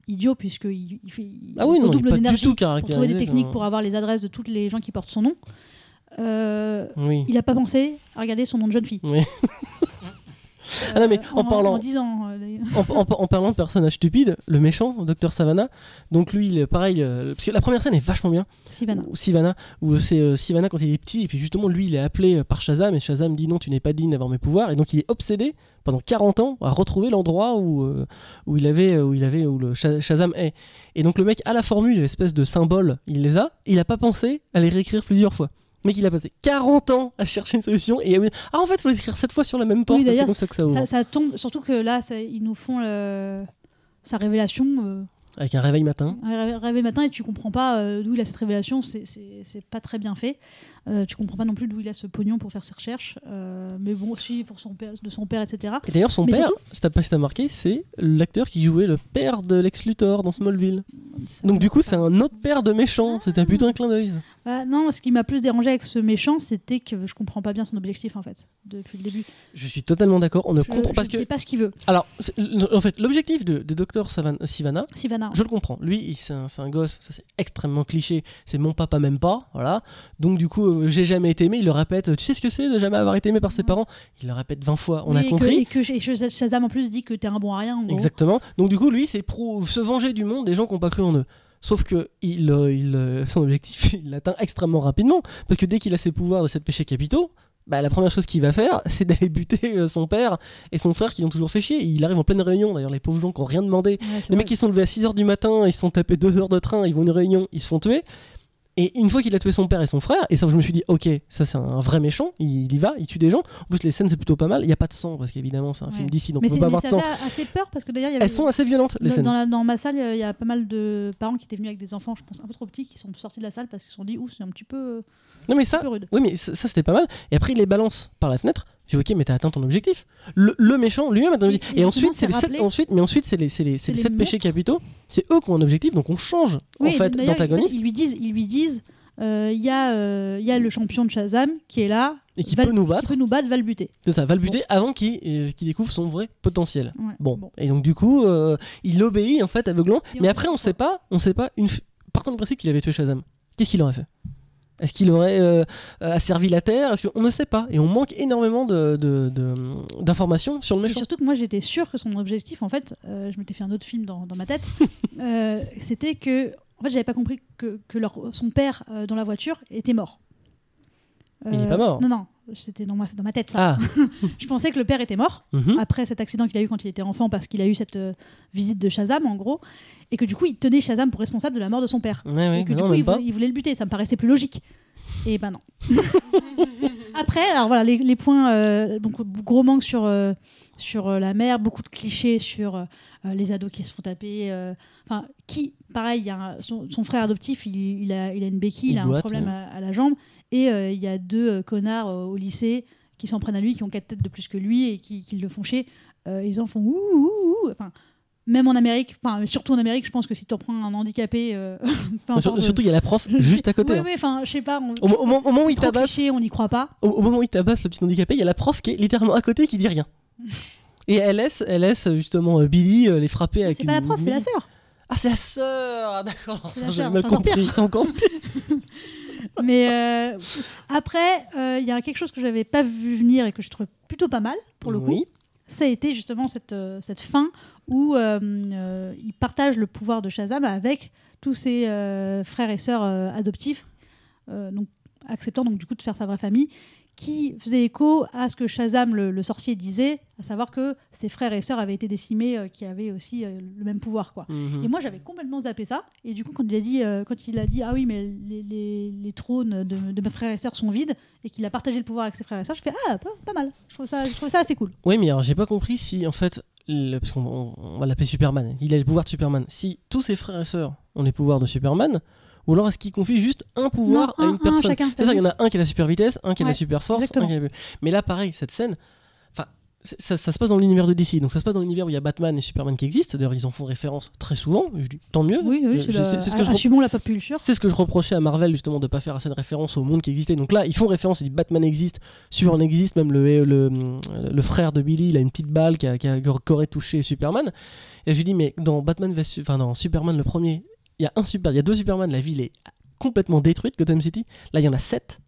idiot, puisqu'il il fait il
Ah oui, non, du
d'énergie pour trouver des techniques
comme-
pour avoir les adresses de toutes les gens qui portent son nom. Euh,
Oui.
il n'a pas pensé à regarder son nom de jeune fille.
Oui. Ah non, mais
Euh,
en parlant-
En disant. euh,
en, parlant de personnage stupide, le méchant, Dr Savannah, donc lui, il est pareil, euh, parce que la première scène est vachement bien,
Sivana.
où Sivana, où c'est euh, Sivana quand il est petit, et puis justement lui il est appelé par Shazam, et Shazam dit non tu n'es pas digne d'avoir mes pouvoirs, et donc il est obsédé pendant 40 ans à retrouver l'endroit où, euh, où il avait, où il avait, où le Sha- Shazam est. Et donc le mec a la formule, l'espèce de symbole, il les a, il a pas pensé à les réécrire plusieurs fois. Le mec il a passé 40 ans à chercher une solution, et ah en fait faut les écrire cette fois sur la même porte,
Oui,
c'est comme ça que ça ouvre.
Ça, ça tombe, surtout que là, ça- ils nous font le- sa révélation. euh,
Avec un réveil matin.
un ré- réveil matin et tu comprends pas euh, d'où il a cette révélation, c'est pas très bien fait. Euh, tu comprends pas non plus d'où il a ce pognon pour faire ses recherches, euh, mais bon aussi pour son père, de son père, etc.
Et d'ailleurs, son
Mais
père,
surtout-
si t'as pas si marqué, c'est l'acteur qui jouait le père de Lex Luthor dans Smallville. Donc du coup, c'est un autre père de méchant. C'était plutôt un clin d'œil.
Bah, non, ce qui m'a plus dérangé avec ce méchant, c'était que je comprends pas bien son objectif en fait depuis le début.
Je suis totalement d'accord. On ne
Je,
comprend
je
que
sais pas ce qu'il veut.
alors, en fait, l'objectif de, de Dr Savan- Sivana,
Sivana.
je le comprends. Lui, c'est un, un gosse. Ça c'est extrêmement cliché. C'est mon papa même pas. Voilà. Donc du coup, euh, j'ai jamais été aimé. Il le répète. Tu sais ce que c'est de jamais avoir été aimé par ses parents? Il le répète 20 fois. On
Oui,
a
et
compris.
et que, et que Shazam en plus dit que t'es un bon à rien. En gros.
Exactement. Donc du coup, lui, c'est pro se venger du monde des gens qui n'ont pas cru en eux. Sauf que il, euh, il, euh, son objectif, il l'atteint extrêmement rapidement. Parce que dès qu'il a ses pouvoirs de cette péché capitaux, bah, la première chose qu'il va faire, c'est d'aller buter son père et son frère qui l'ont toujours fait chier. Il arrive en pleine réunion, d'ailleurs, les pauvres gens qui n'ont rien demandé.
Ouais,
Les
vrai.
mecs qui sont levés à 6h du matin, ils se sont tapés 2 heures de train, ils vont à une réunion, ils se font tuer. Et une fois qu'il a tué son père et son frère, et ça je me suis dit, ok, ça c'est un vrai méchant, il y va, il tue des gens. En plus les scènes c'est plutôt pas mal, il n'y a pas de sang, parce qu'évidemment c'est un
Ouais.
film d'ici, donc
mais
on peut pas
mais
avoir de
ça
sang.
fait assez peur parce que d'ailleurs il y avait
Elles sont assez violentes les
dans,
scènes.
dans la- dans ma salle, il y a pas mal de parents qui étaient venus avec des enfants, je pense un peu trop petits, qui sont sortis de la salle parce qu'ils se sont dit, ouh, c'est un petit peu,
Non mais ça. Oui, mais ça, ça, c'était pas mal. Et après, il les balance par la fenêtre. Dis, ok, mais t'as atteint ton objectif. Le, le méchant lui-même a atteint l'objectif.
et
ensuite, c'est les sept, ensuite, mais ensuite, c'est les, c'est les, les
les
sept péchés capitaux. C'est eux qui ont un objectif, donc on change en
Oui,
fait
d'ailleurs,
d'antagoniste
Ils lui disent, ils lui disent, euh, il y a, euh, y a le champion de Shazam qui est là,
et qui
va
peut nous
qui
battre.
peut nous battre, va le buter.
C'est ça, va le buter avant qu'il euh, découvre son vrai potentiel.
Ouais,
Bon. et donc du coup, euh, il obéit en fait.
Et on
Mais après, on sait pas, on sait pas. Une partant du principe qu'il avait tué Shazam, qu'est-ce qu'il aurait fait? Est-ce qu'il aurait euh, asservi la Terre? Est-ce qu'on ne sait pas? Et on manque énormément de- de- de- d'informations sur le
Et
méchant.
surtout que moi j'étais sûre que son objectif, en fait, euh, je m'étais fait un autre film dans, dans ma tête, euh, c'était que, en fait, j'avais pas compris que, que leur, son père dans la voiture était mort.
Il est pas mort.
Non, non, c'était dans ma, dans ma tête ça.
Ah,
Je pensais que le père était mort
mhm.
après cet accident qu'il a eu quand il était enfant parce qu'il a eu cette euh, visite de Shazam en gros, et que du coup il tenait Shazam pour responsable de la mort de son père.
Ouais,
et que du
non,
coup, il voulait, il voulait le buter. Ça me paraissait plus logique. Et ben non. Après, alors voilà, les, les points, euh, donc gros manque sur, euh, sur euh, la mère, beaucoup de clichés sur euh, euh, les ados qui se font taper. euh, Enfin, qui, pareil, il y a un- son, son frère adoptif, il, il a, il a une béquille, il,
Il
a un problème
ouais.
à, à la jambe. Et euh, il y a deux euh, connards euh, au lycée qui s'en prennent à lui, qui ont quatre têtes de plus que lui et qui, qui le font chier. Ils en font ouh, ouh, ouh. Enfin, même en Amérique, enfin surtout en Amérique, je pense que si tu reprends un handicapé, euh,
Surtout, il y a la prof juste à côté.
Oui,
hein.
oui, enfin, je sais pas. on-
Au, mo- au mo- au moment où il tabasse,
cliché, on n'y croit pas.
au, au moment où il tabasse le petit handicapé, il y a la prof qui est littéralement à côté et qui dit rien. Et elle laisse, elle laisse justement Billy les frapper avec
C'est pas la prof, c'est la sœur.
Ah, c'est la sœur D'accord,
sœur,
mal compris. C'est encore pire.
Mais euh, après, euh, il y a quelque chose que je n'avais pas vu venir et que je trouve plutôt pas mal pour le coup.
Oui.
Ça a été justement cette, euh, cette fin où il partage le pouvoir de Shazam avec tous ses frères et sœurs adoptifs, donc acceptant donc du coup de faire sa vraie famille, qui faisait écho à ce que Shazam le, le sorcier disait, à savoir que ses frères et sœurs avaient été décimés, euh, qui avaient aussi euh, le même pouvoir quoi.
Mhm.
Et moi, j'avais complètement zappé ça. Et du coup, quand il a dit, euh, quand il a dit ah oui, mais les, les- les trônes de, de mes frères et sœurs sont vides, et qu'il a partagé le pouvoir avec ses frères et sœurs, je fais ah, pas, pas mal. Je trouve ça, je trouve ça assez cool.
Oui, mais alors j'ai pas compris si en fait, le- parce qu'on on- on va l'appeler Superman, il a le pouvoir de Superman. Si tous ses frères et sœurs ont les pouvoirs de Superman, ou alors est-ce qu'il confie juste un pouvoir
Non,
à
un-
une
un
personne C'est ça, il y en a un qui a la super vitesse, un qui a la super force, un qui a Mais là, pareil, cette scène, ça, ça se passe dans l'univers de DC, donc ça se passe dans l'univers où il y a Batman et Superman qui existent. D'ailleurs, ils en font référence très souvent. Je dis tant mieux.
Oui, oui,
Je-
c'est
je- ce que je
assumons la pop culture.
c'est ce que je reprochais à Marvel justement de pas faire assez de référence au monde qui existait. Donc là, ils font référence, ils disent Batman existe, Superman existe, même le, le, le frère de Billy, il a une petite balle qui, a, qui, a- qui aurait touché Superman. Et je lui dis mais dans Batman enfin dans Superman le premier, il y a un super, il y a deux Superman, la ville est complètement détruite Gotham City. Là, il y en a sept.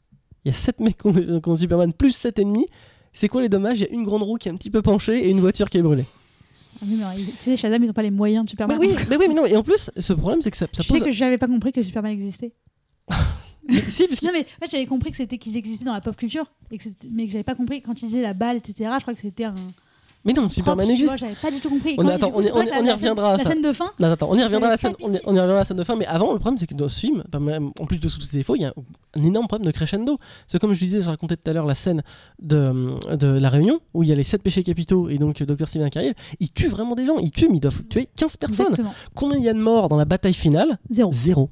Il y a sept mecs qui ont, qui ont Superman plus sept ennemis. C'est quoi les dommages? Il y a une grande roue qui est un petit peu penchée et une voiture qui est brûlée.
Ah mais, tu sais, Shazam, ils n'ont pas les moyens de
Mais
Superman.
oui, mais oui, mais non. Et en plus, ce problème, c'est que ça, ça
je
pose.
sais que j'avais pas compris que Superman existait.
Si, parce que-
Non, mais en fait, j'avais compris que c'était qu'ils existaient dans la pop culture, et que mais que j'avais pas compris quand ils disaient la balle, etc. Je crois que c'était un.
Mais non, Superman
propre, tu vois,
existe.
J'avais pas du tout compris.
On- attends, on y- on on reviendra à
La scène de fin,
Non, attends, on y reviendra à la scène, on y, reviendra à la scène de fin, mais avant, le problème c'est que dans ce film, en plus de tous ces défauts, il y a un énorme problème de crescendo. C'est comme je disais, je racontais tout à l'heure la scène de, de la réunion où il y a les 7 péchés capitaux et donc Dr. Steven qui arrive. Il tue vraiment des gens, il tue, mais ils doivent tuer 15 personnes.
exactement.
Combien il y a de morts dans la bataille finale?
Zéro.
Zéro.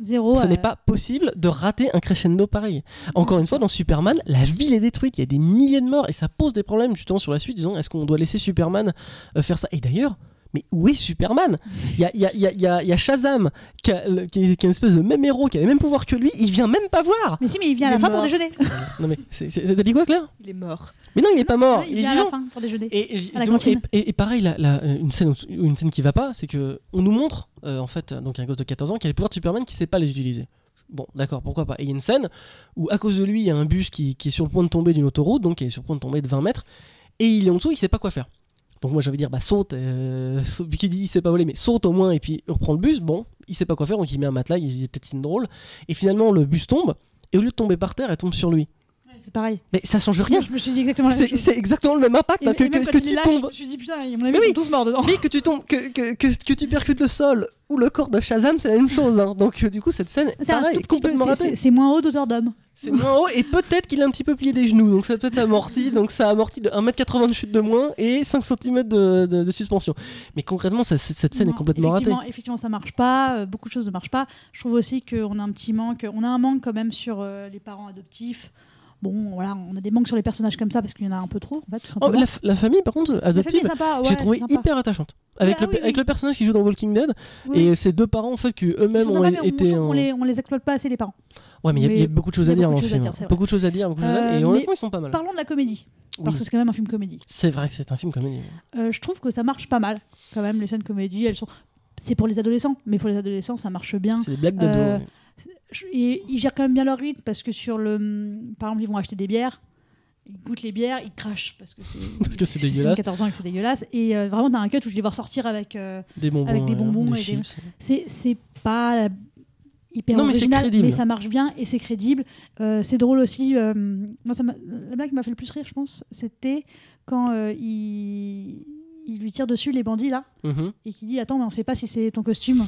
Zéro.
Ce
euh,
n'est pas possible de rater un crescendo pareil. Encore une fois, dans Superman, la ville est détruite, il y a des milliers de morts et ça pose des problèmes justement sur la suite. Disons, est-ce qu'on doit laisser Superman euh, faire ça? Et d'ailleurs, mais où est Superman? Il y a, il y, a, il y, a, il y a- il y a Shazam qui a, le- qui, est, qui est une espèce de même héros, qui a les mêmes pouvoirs que lui, il vient même pas voir
Mais si, mais il vient à la fin pour déjeuner.
Non mais, t'as dit quoi Claire?
Il est mort.
Mais non, il est pas mort, il,
il
est
vient à la fin pour déjeuner.
et, et,
À la
donc,
cantine.
et- et- et pareil, la- la- une, scène, une scène qui va pas, c'est que on nous montre, euh, en fait, donc un gosse de 14 ans qui a les pouvoirs de Superman qui sait pas les utiliser. Bon, d'accord, pourquoi pas. Et il y a une scène où, à cause de lui, il y a un bus qui, qui est sur le point de tomber d'une autoroute, donc qui est sur le point de tomber de 20 mètres, et il est en dessous, il sait pas quoi faire. Donc moi, j'avais dire, bah saute, euh, qui dit il sait pas voler, mais saute au moins, et puis reprend le bus. Bon, il sait pas quoi faire, donc il met un matelas, il dit peut-être signe drôle. Et finalement, le bus tombe, et au lieu de tomber par terre, elle tombe sur lui.
C'est pareil.
Mais ça change rien.
Je me suis dit exactement la même
C'est
chose.
c'est exactement le même impact
Et,
hein, que,
et même
que-
quand
tu tombes.
je me suis dit putain, à mon avis,
Mais
ils sont tous morts dedans.
Mais que tu tombes, que, que, tu percutes le sol ou le corps de Shazam, c'est la même chose. hein. Donc euh, du coup, cette scène, pareil, est
peu-
complètement
c'est-
ratée.
moins haut d'auteur d'homme.
C'est moins haut et peut-être qu'il a un petit peu plié des genoux, donc ça peut être amorti. donc ça a amorti de 1m80 de chute de moins et 5 cm de, de- de suspension. Mais concrètement, ça- cette, scène
Non,
est complètement ratée.
effectivement, Effectivement, ça marche pas. euh, beaucoup de choses ne marchent pas. Je trouve aussi qu'on a un petit manque. On a un manque quand même sur euh, les parents adoptifs. Bon, voilà, on a des manques sur les personnages comme ça parce qu'il y en a un peu trop. En fait, tout
Oh, la, famille, par contre, adoptive,
ouais,
j'ai trouvé hyper attachante. Avec,
ah
le,
oui,
avec
oui.
le personnage qui joue dans Walking Dead
Oui.
et ses deux parents, en fait, qui eux-mêmes ont été.
on,
en-
on les, on les exploite pas assez les parents.
Ouais, mais il y a- y, beaucoup de choses à dire dans
beaucoup
le
de choses à
film.
dire, c'est vrai.
Beaucoup de choses à dire, beaucoup de choses à dire,
Euh,
et honnêtement, ils sont pas mal.
Parlons de la comédie parce que c'est quand même un film comédie.
C'est vrai que c'est un film comédie.
Euh, je trouve que ça marche pas mal quand même les scènes comédie. Elles sont c'est pour les adolescents, mais pour les adolescents ça marche bien.
C'est des blagues d'ado.
Et ils gèrent quand même bien leur rythme parce que sur le. Par exemple, ils vont acheter des bières, ils goûtent les bières, ils crachent parce que c'est.
Parce que c'est dégueulasse.
14 ans et que c'est dégueulasse. Et euh, vraiment, t'as un cut où je les vois sortir avec. euh,
Des bonbons,
avec des bonbons et des-
chips.
c'est pas hyper
Non,
original, mais ça marche bien et c'est crédible. Euh, c'est drôle aussi. moi, ça la blague qui m'a fait le plus rire, je pense, c'était quand il... il lui tire dessus les bandits là
Mhm.
et qui dit attends mais on sait pas si c'est ton costume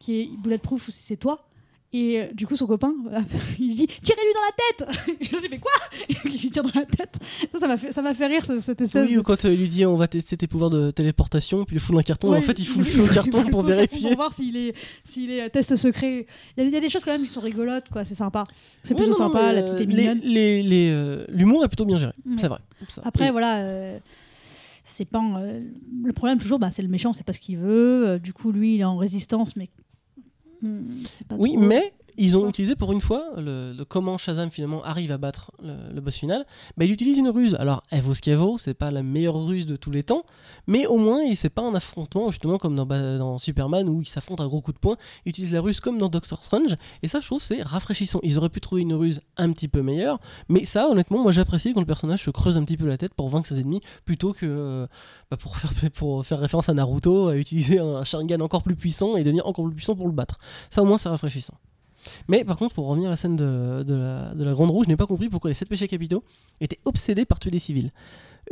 qui est bulletproof ou si c'est toi et euh, du coup son copain euh, il lui dit tirez-lui dans la tête et il fait quoi et il lui tire dans la tête ça ça m'a fait ça m'a fait rire ce- cette espèce
Oui,
de
ou quand euh, il lui dit on va tester tes pouvoirs de téléportation, puis il fout un carton, et
Ouais,
en fait il fout le feu au carton pour vérifier.
pour voir s'il est s'il est euh, test secret il y, a, il y a des choses quand même qui sont rigolotes quoi c'est sympa c'est
Ouais,
plutôt
non,
sympa
mais,
la petite est
euh, les-
mignonne
les- les, euh, L'humour est plutôt bien géré,
Ouais.
c'est vrai. Ça.
Après,
Et-
voilà. euh, c'est pas euh, le problème toujours bah, c'est le méchant c'est pas ce qu'il veut euh, du coup lui il est en résistance mais hmm, pas
Oui,
trop-
mais ils ont utilisé pour une fois le, le comment Shazam finalement arrive à battre le, le boss final. Bah, il utilise une ruse. Alors, elle vaut ce qu'elle vaut, c'est pas la meilleure ruse de tous les temps, mais au moins, c'est pas un affrontement justement comme dans, dans Superman où il s'affronte un gros coup de poing. Il utilise la ruse comme dans Doctor Strange, et ça, je trouve, c'est rafraîchissant. Ils auraient pu trouver une ruse un petit peu meilleure, mais ça, honnêtement, moi j'apprécie quand le personnage se creuse un petit peu la tête pour vaincre ses ennemis plutôt que euh, bah, pour, faire, pour faire référence à Naruto, à utiliser un Sharingan encore plus puissant et devenir encore plus puissant pour le battre. Ça, au moins, c'est rafraîchissant. Mais par contre, pour revenir à la scène de, de la, de la Grande Roue, je n'ai pas compris pourquoi les sept péchés capitaux étaient obsédés par tuer des civils.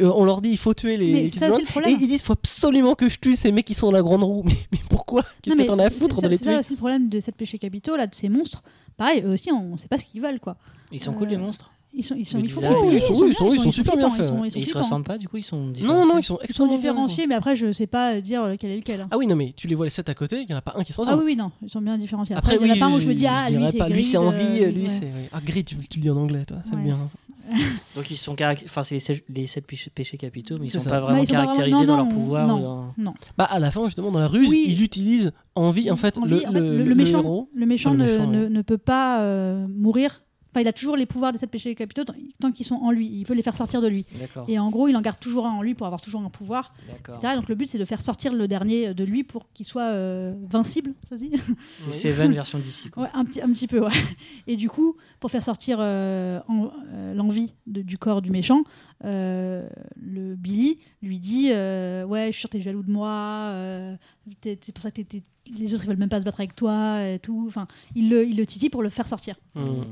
Euh, on leur dit il faut tuer les,
mais ça le problème.
et ils disent faut absolument que je tue ces mecs qui sont dans la Grande Roue. Mais, mais pourquoi? Qu'est-ce que t'en as à
c'est-
foutre de les
c'est ça aussi le problème de cette péché capitaux là de ces monstres. Pareil eux aussi on, on sait pas ce qu'ils veulent quoi.
Ils sont cool
Euh,
les monstres
ils sont ils sont ils font oui,
ils
sont- ils sont- ils sont super bien faits.
ils sont-
Et
ils sont
ils se ressemblent pas du coup Ils sont
Non,
différenciés
non, ils sont
Ils sont
extrêmement
différenciés, mais après, je sais pas dire lequel est lequel. hein.
Ah oui, non, mais tu les vois les sept à côté, il n'y en a pas un qui se
Ah
ressemble.
oui, oui, non, ils sont bien différenciés.
Après,
Après, il y en a
oui,
pas un où je me dis, ah, lui, c'est
pas, lui c'est
euh.
Ah, gris, tu, tu le dis en anglais, toi, c'est
Ouais.
bien.
Donc ils sont enfin c'est les, sept- les sept péchés, péchés capitaux, mais ils sont pas
Bah,
vraiment caractérisés
non,
dans leur
non,
pouvoir.
non. Non.
Bah, à la fin, justement, dans la ruse, il utilise en vie, en fait, le,
méchant, le méchant,
Ah,
ne, peut pas euh, mourir. Enfin, il a toujours les pouvoirs des sept péchés capitaux tant, qu'ils sont en lui. Il peut les faire sortir de lui. Et en gros, il en garde toujours un en lui pour avoir toujours un pouvoir, etc. Donc le but, c'est de faire sortir le dernier de lui pour qu'il soit euh, vincible, ça se dit
C'est Seven version d'ici.
Ouais, un, petit, un petit peu, ouais. Et du coup, pour faire sortir euh, en- euh, l'envie de- du corps du méchant, euh, le Billy lui dit euh, Ouais, je suis sûr que t'es jaloux de moi, euh, t'es- c'est pour ça que t'es- t'es- les autres ils veulent même pas se battre avec toi, et tout. Enfin, il le, il le titille pour le faire sortir.
Mm.
Mmh.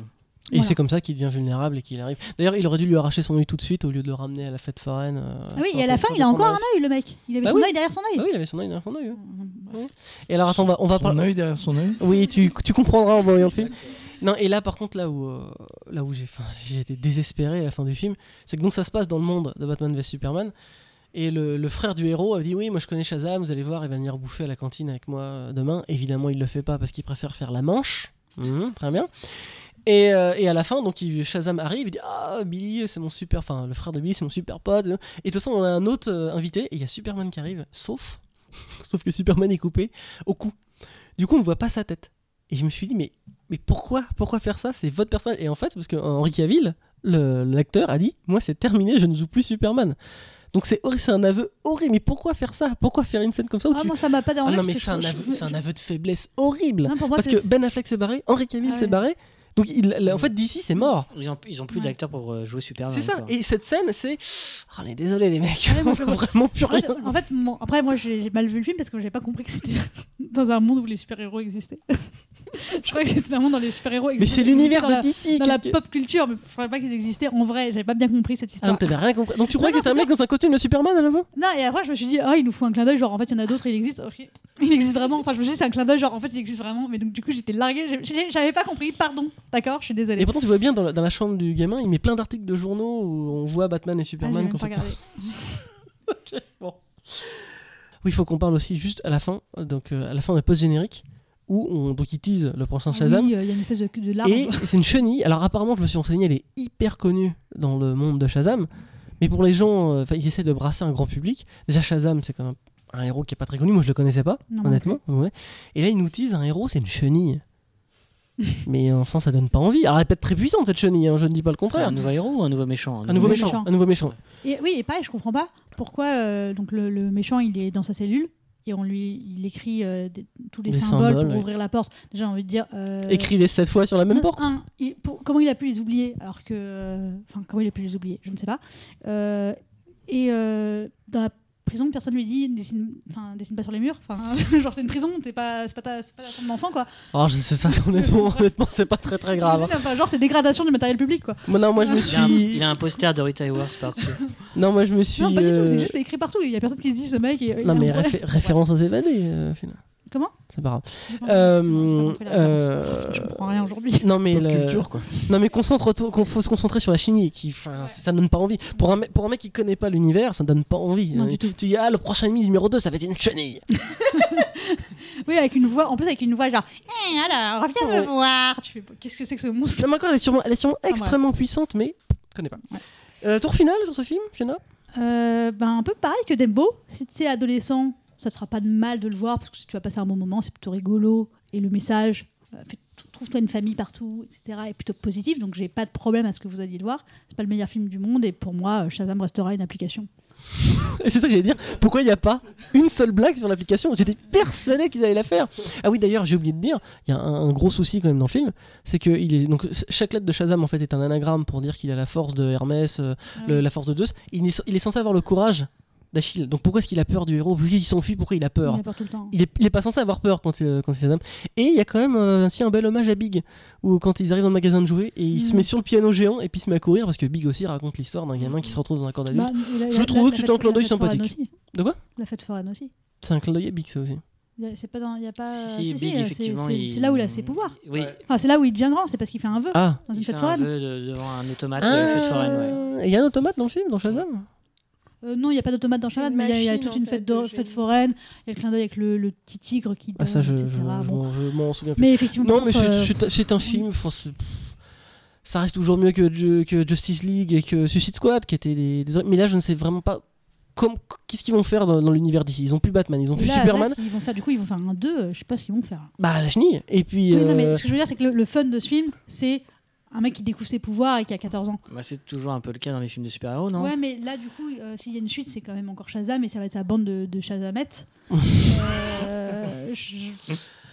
Et
Voilà.
c'est comme ça qu'il devient vulnérable et qu'il arrive. D'ailleurs, il aurait dû lui arracher son œil tout de suite au lieu de le ramener à la fête foraine. euh,
Ah oui, et à la fin, il a encore un œil, le mec. Il avait
Bah
son
oui.
œil derrière son œil.
Ah oui, il avait son œil derrière son œil. ouais. Et alors, attends, on va, on va
Son
parler.
œil derrière son œil.
Oui, tu, tu comprendras en voyant le film. Non, et là, par contre, là où, euh, là où j'ai été désespéré à la fin du film, c'est que donc ça se passe dans le monde de Batman vs Superman. Et le, le frère du héros a dit Oui, moi je connais Shazam, vous allez voir, il va venir bouffer à la cantine avec moi euh, demain. Évidemment, il le fait pas parce qu'il préfère faire la manche. Mhm, très bien. Et, euh, et à la fin, donc il- Shazam arrive, il dit Ah, Billy, c'est mon super. Enfin, le frère de Billy, c'est mon super pote. Et de toute façon, on a un autre euh, invité, et il y a Superman qui arrive, sauf. sauf que Superman est coupé au cou. Du coup, on ne voit pas sa tête. Et je me suis dit, mais, mais pourquoi, pourquoi faire ça? C'est votre personnage. Et en fait, parce que Henry Cavill, le- l'acteur, a dit Moi, c'est terminé, je ne joue plus Superman. Donc c'est horrible, c'est un aveu horrible. Mais pourquoi faire ça? Pourquoi faire une scène comme ça où
Ah,
tu-
moi, ça m'a pas
Ah
dérangé.
non, mais c'est un, aveu,
je-
un aveu de faiblesse horrible.
Non, pour moi,
parce que Ben Affleck s'est barré, Henry Cavill
Ah
s'est
ouais.
barré. Donc il, en fait, d'ici, c'est mort.
Ils ont, ils ont plus
Ouais.
d'acteurs pour euh, jouer Superman.
C'est ça.
quoi.
Et cette scène, c'est. Oh, on est désolé, les mecs.
Ouais,
on voit vraiment plus
En fait,
rien.
en fait, mon- après, moi, j'ai mal vu le film parce que j'ai pas compris que c'était dans un monde où les super-héros existaient. je croyais que c'était vraiment dans les super-héros
Mais
existaient-
c'est l'univers de
la-
DC.
Dans la
que-
pop culture, mais je croyais pas qu'ils existaient en vrai. J'avais pas bien compris cette
Ah
histoire.
non, t'avais rien compris. Donc tu crois que c'était un mec dans un costume de Superman à la fin?
Non, et après, je me suis dit, ah, il nous faut un clin d'œil, genre en fait, il y en a d'autres, il existe. Ok. Il existe vraiment. Enfin, je me suis dit, c'est un clin d'œil, genre en fait, il existe vraiment. Mais donc, du coup, j'étais larguée. J'avais pas compris, pardon. D'accord, je suis désolée.
Et pourtant, tu vois bien dans la, dans la chambre du gamin, il met plein d'articles de journaux où on voit Batman et
Ah,
Superman.
même
qu'on
pas.
Ok, bon. Oui, il faut qu'on parle aussi juste à la fin, donc euh, à la fin des post-générique, où on, donc ils teasent le prochain Shazam.
Oui, euh, il y a une espèce de, de.
Et c'est une chenille. Alors apparemment, je me suis renseigné, elle est hyper connue dans le monde de Shazam. Mais pour les gens, euh, ils essaient de brasser un grand public. Déjà, Shazam, c'est quand même un héros qui est pas très connu. Moi, je le connaissais pas,
Non,
honnêtement. Ouais. Et là, ils nous disent un héros, c'est une chenille. Mais enfin, ça donne pas envie. Alors, elle peut être très puissante cette chenille. hein, je ne dis pas le
C'est
contraire.
un nouveau héros ou un nouveau méchant
Un nouveau
méchant.
méchant. Un nouveau méchant.
Et oui, et pareil, je comprends pas pourquoi euh, donc le, le méchant il est dans sa cellule et on lui il écrit euh, des- tous les symboles,
symboles,
pour
ouais.
ouvrir la porte. Déjà, j'ai envie de dire. euh,
Écris-les sept fois sur la même porte.
un, il- pour- comment il a pu les oublier alors que. euh, Enfin, comment il a pu les oublier Je ne sais pas. Euh, et euh, dans la prison, personne lui dit dessine, enfin, dessine pas sur les murs. Enfin, genre, c'est une prison, t'es pas, c'est pas ta, c'est pas ta chambre d'enfant quoi.
Alors, je sais ça, honnêtement, honnêtement c'est pas très très grave. hein.
Enfin, genre, c'est dégradation du matériel public quoi.
Moi, non, moi, je me
Il a, un,
suis.
il a un poster de Rita Hayworth par-dessus.
Non, moi, je me suis.
Non, pas du tout,
euh,
c'est juste écrit partout. Il y a personne qui se dit ce mec. a
Non, mais réfé- référence aux évadés, euh, au final.
Comment
C'est pas grave. Euh,
la
euh,
Je comprends rien aujourd'hui.
Non mais, le-
culture, quoi.
non mais concentre-toi, qu'on faut se concentrer sur la chenille qui, enfin, ça donne pas envie. Pour un, mec- pour un mec qui connaît pas l'univers, ça donne pas envie.
Non, du tout.
Tu dis ah le prochain ennemi numéro 2 ça va être une chenille.
Oui, avec une voix, en plus avec une voix genre, Eh, alors, viens me
Ouais.
voir. Tu fais, qu'est-ce que c'est que ce monstre
Ça elle est sûrement, elle est sûrement
ouais.
extrêmement puissante mais je connais pas.
Ouais.
Euh, tour final sur ce film, Fiona?
Euh, ben, un peu pareil que Dembo. Si tu es adolescent, ça te fera pas de mal de le voir parce que si tu vas passer un bon moment, c'est plutôt rigolo. Et le message, euh, trouve-toi une famille partout, etc., est plutôt positif. Donc j'ai pas de problème à ce que vous alliez le voir. C'est pas le meilleur film du monde et pour moi, euh, Shazam restera une application.
C'est ça que j'allais dire. Pourquoi il n'y a pas une seule blague sur l'application? J'étais persuadé qu'ils allaient la faire. Ah oui, d'ailleurs, j'ai oublié de dire, il y a un, un gros souci quand même dans le film, c'est que il est donc chaque lettre de Shazam en fait est un anagramme pour dire qu'il a la force de Hermès, euh, le- la force de Zeus. Il est, il est censé avoir le courage d'Achille. Donc pourquoi est-ce qu'il a peur du héros Pourquoi il s'enfuit Pourquoi il a
Il
peur
a peur tout le temps.
il est, il est pas censé avoir peur quand, euh, quand il fait. Et il y a quand même euh, ainsi un bel hommage à Big, où quand ils arrivent dans le magasin de jouets, et il se
Mm.
met sur le piano géant et puis il se met à courir parce que Big aussi raconte l'histoire d'un gamin qui se retrouve dans un corps d'adulte.
Bah,
Je
la- la
que c'était
fête-
un clin d'œil
fête
sympathique. De quoi
La fête foraine aussi.
C'est un clin d'œil à Big ça aussi.
Il C'est pas dans, il y a pas.
Si, si,
si,
Big,
euh,
effectivement.
c'est-
il-
là où il a ses pouvoirs.
Oui,
Enfin, c'est là où il devient grand. C'est parce qu'il fait un vœu
Ah
dans une
il fait
fête
un
foraine.
vœu de- devant un automate de fête foraine, ouais.
Et Il y a un automate dans le film, dans Shazam?
Euh, non, il n'y a pas d'automate dans
une
mais il y a- y toute une
fait,
fête,
de
de, fête foraine. Il y a le clin d'œil avec le, le petit tigre qui
Ah ça je, je,
etc.
je
Bon.
m'en- je m'en souviens plus.
Mais effectivement,
Non mais c'est-
euh,
c'est un film, ça reste toujours mieux que, Ju- que Justice League et que Suicide Squad qui étaient des, des- Mais là je ne sais vraiment pas comme- qu'est-ce qu'ils vont faire dans, dans l'univers d'ici. Ils ont plus Batman, ils ont
et
plus
là,
Superman.
là, s'ils vont faire, du coup, ils vont faire un 2, je sais pas ce qu'ils vont faire.
Bah la chenille. Et puis...
Oui, non, mais
euh,
ce que je veux dire, c'est que le, le fun de ce film, c'est un mec qui découvre ses pouvoirs et qui a 14 ans.
Bah, c'est toujours un peu le cas dans les films de super-héros, non?
Ouais, mais là, du coup, euh, s'il y a une suite, c'est quand même encore Shazam et ça va être sa bande de, de Shazamettes. Euh, je-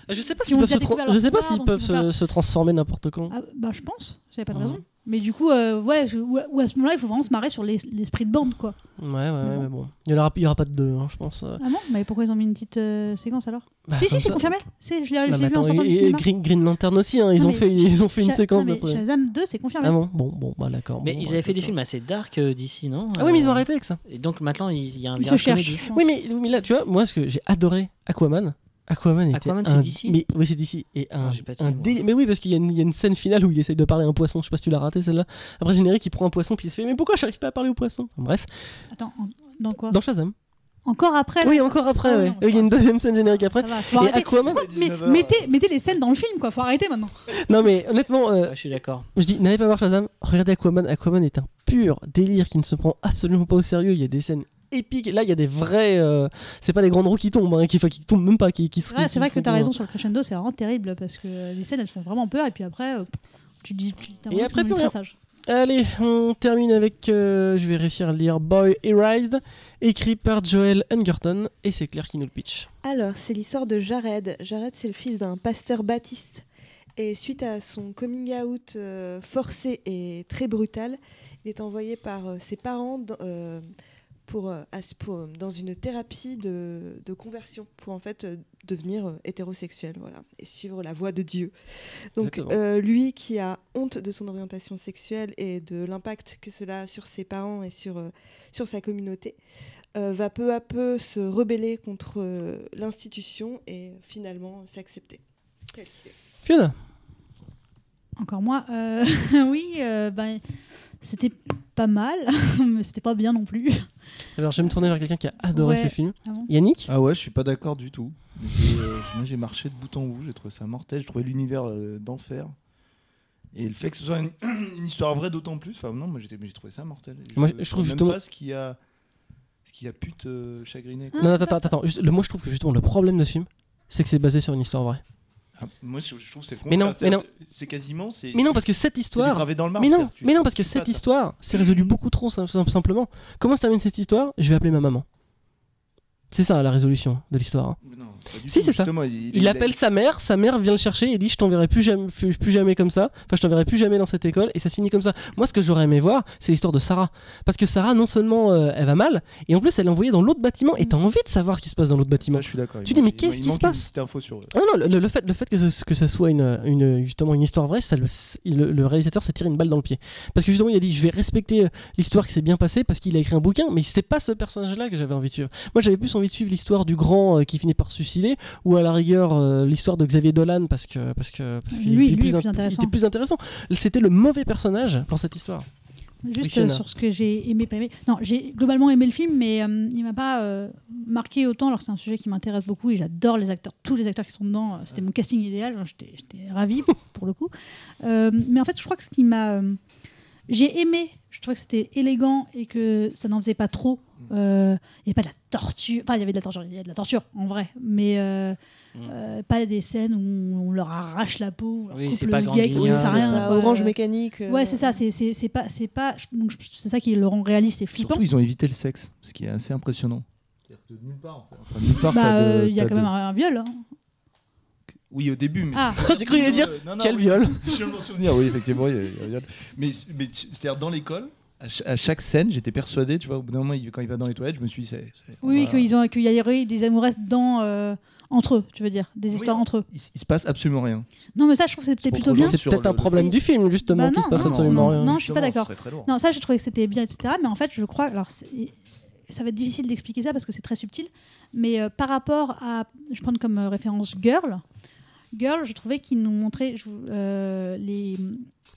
Je sais pas
Ils
s'ils peuvent, se, tra-
découvert leur
je sais pas
pouvoir,
s'ils
donc
peuvent se, se transformer n'importe quand.
Ah, bah, je pense, j'avais pas de
Mhm.
raison. Mais du coup, euh, ouais, je- ou, ou à ce moment-là, il faut vraiment se marrer sur l'es- l'esprit de bande, quoi.
Ouais, ouais,
bon.
mais bon. Il y aura, pas de deux, hein, je pense. euh.
Ah bon? Mais pourquoi ils ont mis une petite euh, séquence alors?
Bah,
Si, si, c'est confirmé. C'est- Je l'ai
mais
vu en sortant
et-
cinéma.
Green, Green Lantern aussi, hein, ils,
Non,
ont fait, ils ont fait une séquence
non, mais
d'après.
Shazam 2, c'est confirmé.
Ah bon? Bon, bon, bah d'accord.
Mais
bon,
ils
bah,
avaient fait des films assez dark euh, d'ici, non?
Ah oui, mais ils ont arrêté avec ça.
Et donc maintenant, il y a un
Ils se
virage
cherchent. je pense.
Oui, mais, oui, mais là, tu vois, moi, ce que j'ai adoré Aquaman. Aquaman était
Aquaman,
un...
DC
mais, Oui, c'est d'ici. Et un,
Ah,
délire- Mais oui, parce qu'il y, a une- il y a une scène finale où il essaye de parler à un poisson. Je sais pas si tu l'as raté celle-là. Après, générique, il prend un poisson, puis il se fait Mais pourquoi j'arrive pas à parler au poisson? Enfin, Bref,
Attends, en- dans quoi?
Dans Shazam.
Encore après
Oui, encore après,
Ah,
ouais.
non,
Il y a une deuxième scène générique après.
Ça va, faut
Et
arrêter.
Aquaman.
Quoi? Mais
19 heures.
mettez, mettez les scènes dans le film, quoi. Faut arrêter maintenant.
Non, mais honnêtement, euh,
Ouais, je suis d'accord.
Je dis, n'allez pas voir Shazam, regardez Aquaman. Aquaman est un pur délire qui ne se prend absolument pas au sérieux. Il y a des scènes épiques. Là, il y a des vrais. euh, c'est pas des grandes roues qui tombent, hein, qui, qui tombent même pas. Qui, qui se-
C'est vrai,
qui
c'est vrai
se
que t'as raison sur le crescendo, c'est vraiment terrible parce que les scènes elles font vraiment peur et puis après euh, tu dis. tu-
Et après, plus rien.
sages.
Allez, on termine avec. euh, je vais réussir à le lire Boy Erased, écrit par Joel Hungerton. Et c'est Claire qui nous le pitch.
Alors, c'est l'histoire de Jared. Jared, c'est le fils d'un pasteur baptiste. Et suite à son coming out euh, forcé et très brutal, il est envoyé par euh, ses parents euh, pour, euh, pour, euh, dans une thérapie de, de conversion pour en fait euh, devenir hétérosexuel voilà, et suivre la voie de Dieu. Donc euh, lui qui a honte de son orientation sexuelle et de l'impact que cela a sur ses parents et sur, euh, sur sa communauté, euh, va peu à peu se rebeller contre euh, l'institution et finalement s'accepter.
Fiona
Encore moi. euh, oui, euh, ben, c'était pas mal, mais c'était pas bien non plus.
Alors, je vais me tourner vers quelqu'un qui a adoré
Ouais.
ce film.
Ah bon
Yannick?
Ah ouais, je suis pas d'accord du tout. Euh, moi j'ai marché de bout en bout, j'ai trouvé ça mortel, j'ai trouvé l'univers euh, d'enfer. Et le fait que ce soit une, une histoire vraie d'autant plus, enfin non, moi j'ai trouvé ça mortel.
Moi, je
sais
trouve
même
justement-
pas ce qui a, ce qui a pu te chagriner. quoi.
Non,
c'est
attends, attends, attends. Juste, le, moi, je trouve que justement, le problème de ce film, c'est que c'est basé sur une histoire vraie.
Ah, moi je, je trouve c'est
Mais non, mais
c'est- C'est quasiment. C'est,
Mais non, parce que cette
c'est
histoire.
gravé dans le marbre.
Mais non, mais non, parce que cette histoire s'est résolue beaucoup trop sim- sim- simplement. Comment se termine cette histoire? Je vais appeler ma maman. C'est ça la résolution de l'histoire. hein. Si, c'est ça.
Il,
Il appelle sa mère, sa mère vient le chercher et dit je t'enverrai plus jamais, plus, jamais comme ça. Enfin, je t'enverrai plus jamais dans cette école et ça se finit comme ça. Moi, ce que j'aurais aimé voir, c'est l'histoire de Sarah, parce que Sarah, non seulement euh, elle va mal, et en plus elle est envoyée dans l'autre bâtiment et t'as envie de savoir ce qui se passe dans l'autre bâtiment.
Ça, je suis d'accord.
Tu dis, mais qu'est-ce qui se passe
info sur.
Ah non, non, le, le fait, le fait que, ce, que ça soit une, une- justement une histoire vraie, ça, le, réalisateur s'est tiré une balle dans le pied. Parce que justement, il a dit je vais respecter euh, l'histoire qui s'est bien passée parce qu'il a écrit un bouquin, mais c'est pas ce personnage-là que j'avais envie de suivre. Moi, j'avais plus envie de suivre l'histoire du grand euh, qui finit par se suicider, ou à la rigueur euh, l'histoire de Xavier Dolan parce que parce que parce qu'il
Lui-
était
lui
plus,
intéressant.
était plus intéressant. C'était le mauvais personnage pour cette histoire.
Juste euh, sur ce que j'ai aimé, pas aimé. Non, j'ai globalement aimé le film, mais euh, il m'a pas euh, marqué autant alors que c'est un sujet qui m'intéresse beaucoup et j'adore les acteurs, tous les acteurs qui sont dedans. C'était mon casting idéal, j'étais ravie pour le coup. Mais en fait, je crois que ce qui m'a j'ai aimé. Je trouvais que c'était élégant et que ça n'en faisait pas trop. Euh, Il n'y avait pas de la torture. Enfin, il y avait de la torture. Il y a de la torture en vrai, mais euh,
Mm.
euh, pas des scènes où on leur arrache la peau, on leur
Oui,
coupe
c'est
le
pas
gag, rien.
Orange mécanique. euh,
Ouais, c'est ça. C'est pas, c'est pas. c'est ça qui le rend réaliste et flippant.
Surtout, ils ont évité le sexe, ce qui est assez impressionnant. C'est-à-dire que de nulle part, en fait. Enfin, nulle part,
Bah, euh, il y a quand
de-
même un, un viol. hein.
Oui, au début, mais.
Ah.
J'ai cru qu'il dire,
Non, non,
Quel
oui.
viol
Je viens de m'en souvenir, oui, effectivement, il y a, il y a un viol. Mais, c'est-à-dire, dans l'école, à, ch- à chaque scène, j'étais persuadé, tu vois, au bout d'un moment, il- quand il va dans les toilettes, je me suis dit, c'est. c'est-
Oui,
voilà.
qu'ils ont, qu'il y a eu des amouresses dans euh, entre eux, tu veux dire, des
Oui,
histoires entre eux.
Il, il se passe absolument rien.
Non, mais ça, je trouve que c'était plutôt bien.
C'est peut-être un problème
film.
du film, justement,
Bah
qu'il
non,
se passe
non,
absolument
non,
rien.
non, je suis pas d'accord. Non, ça, j'ai trouvé que c'était bien, etc. Mais en fait, je crois. Alors, ça va être difficile d'expliquer ça parce que c'est très subtil. Mais euh, par rapport à. Je prends comme euh, référence Girl. Girl, je trouvais qu'il nous montrait je- euh, les.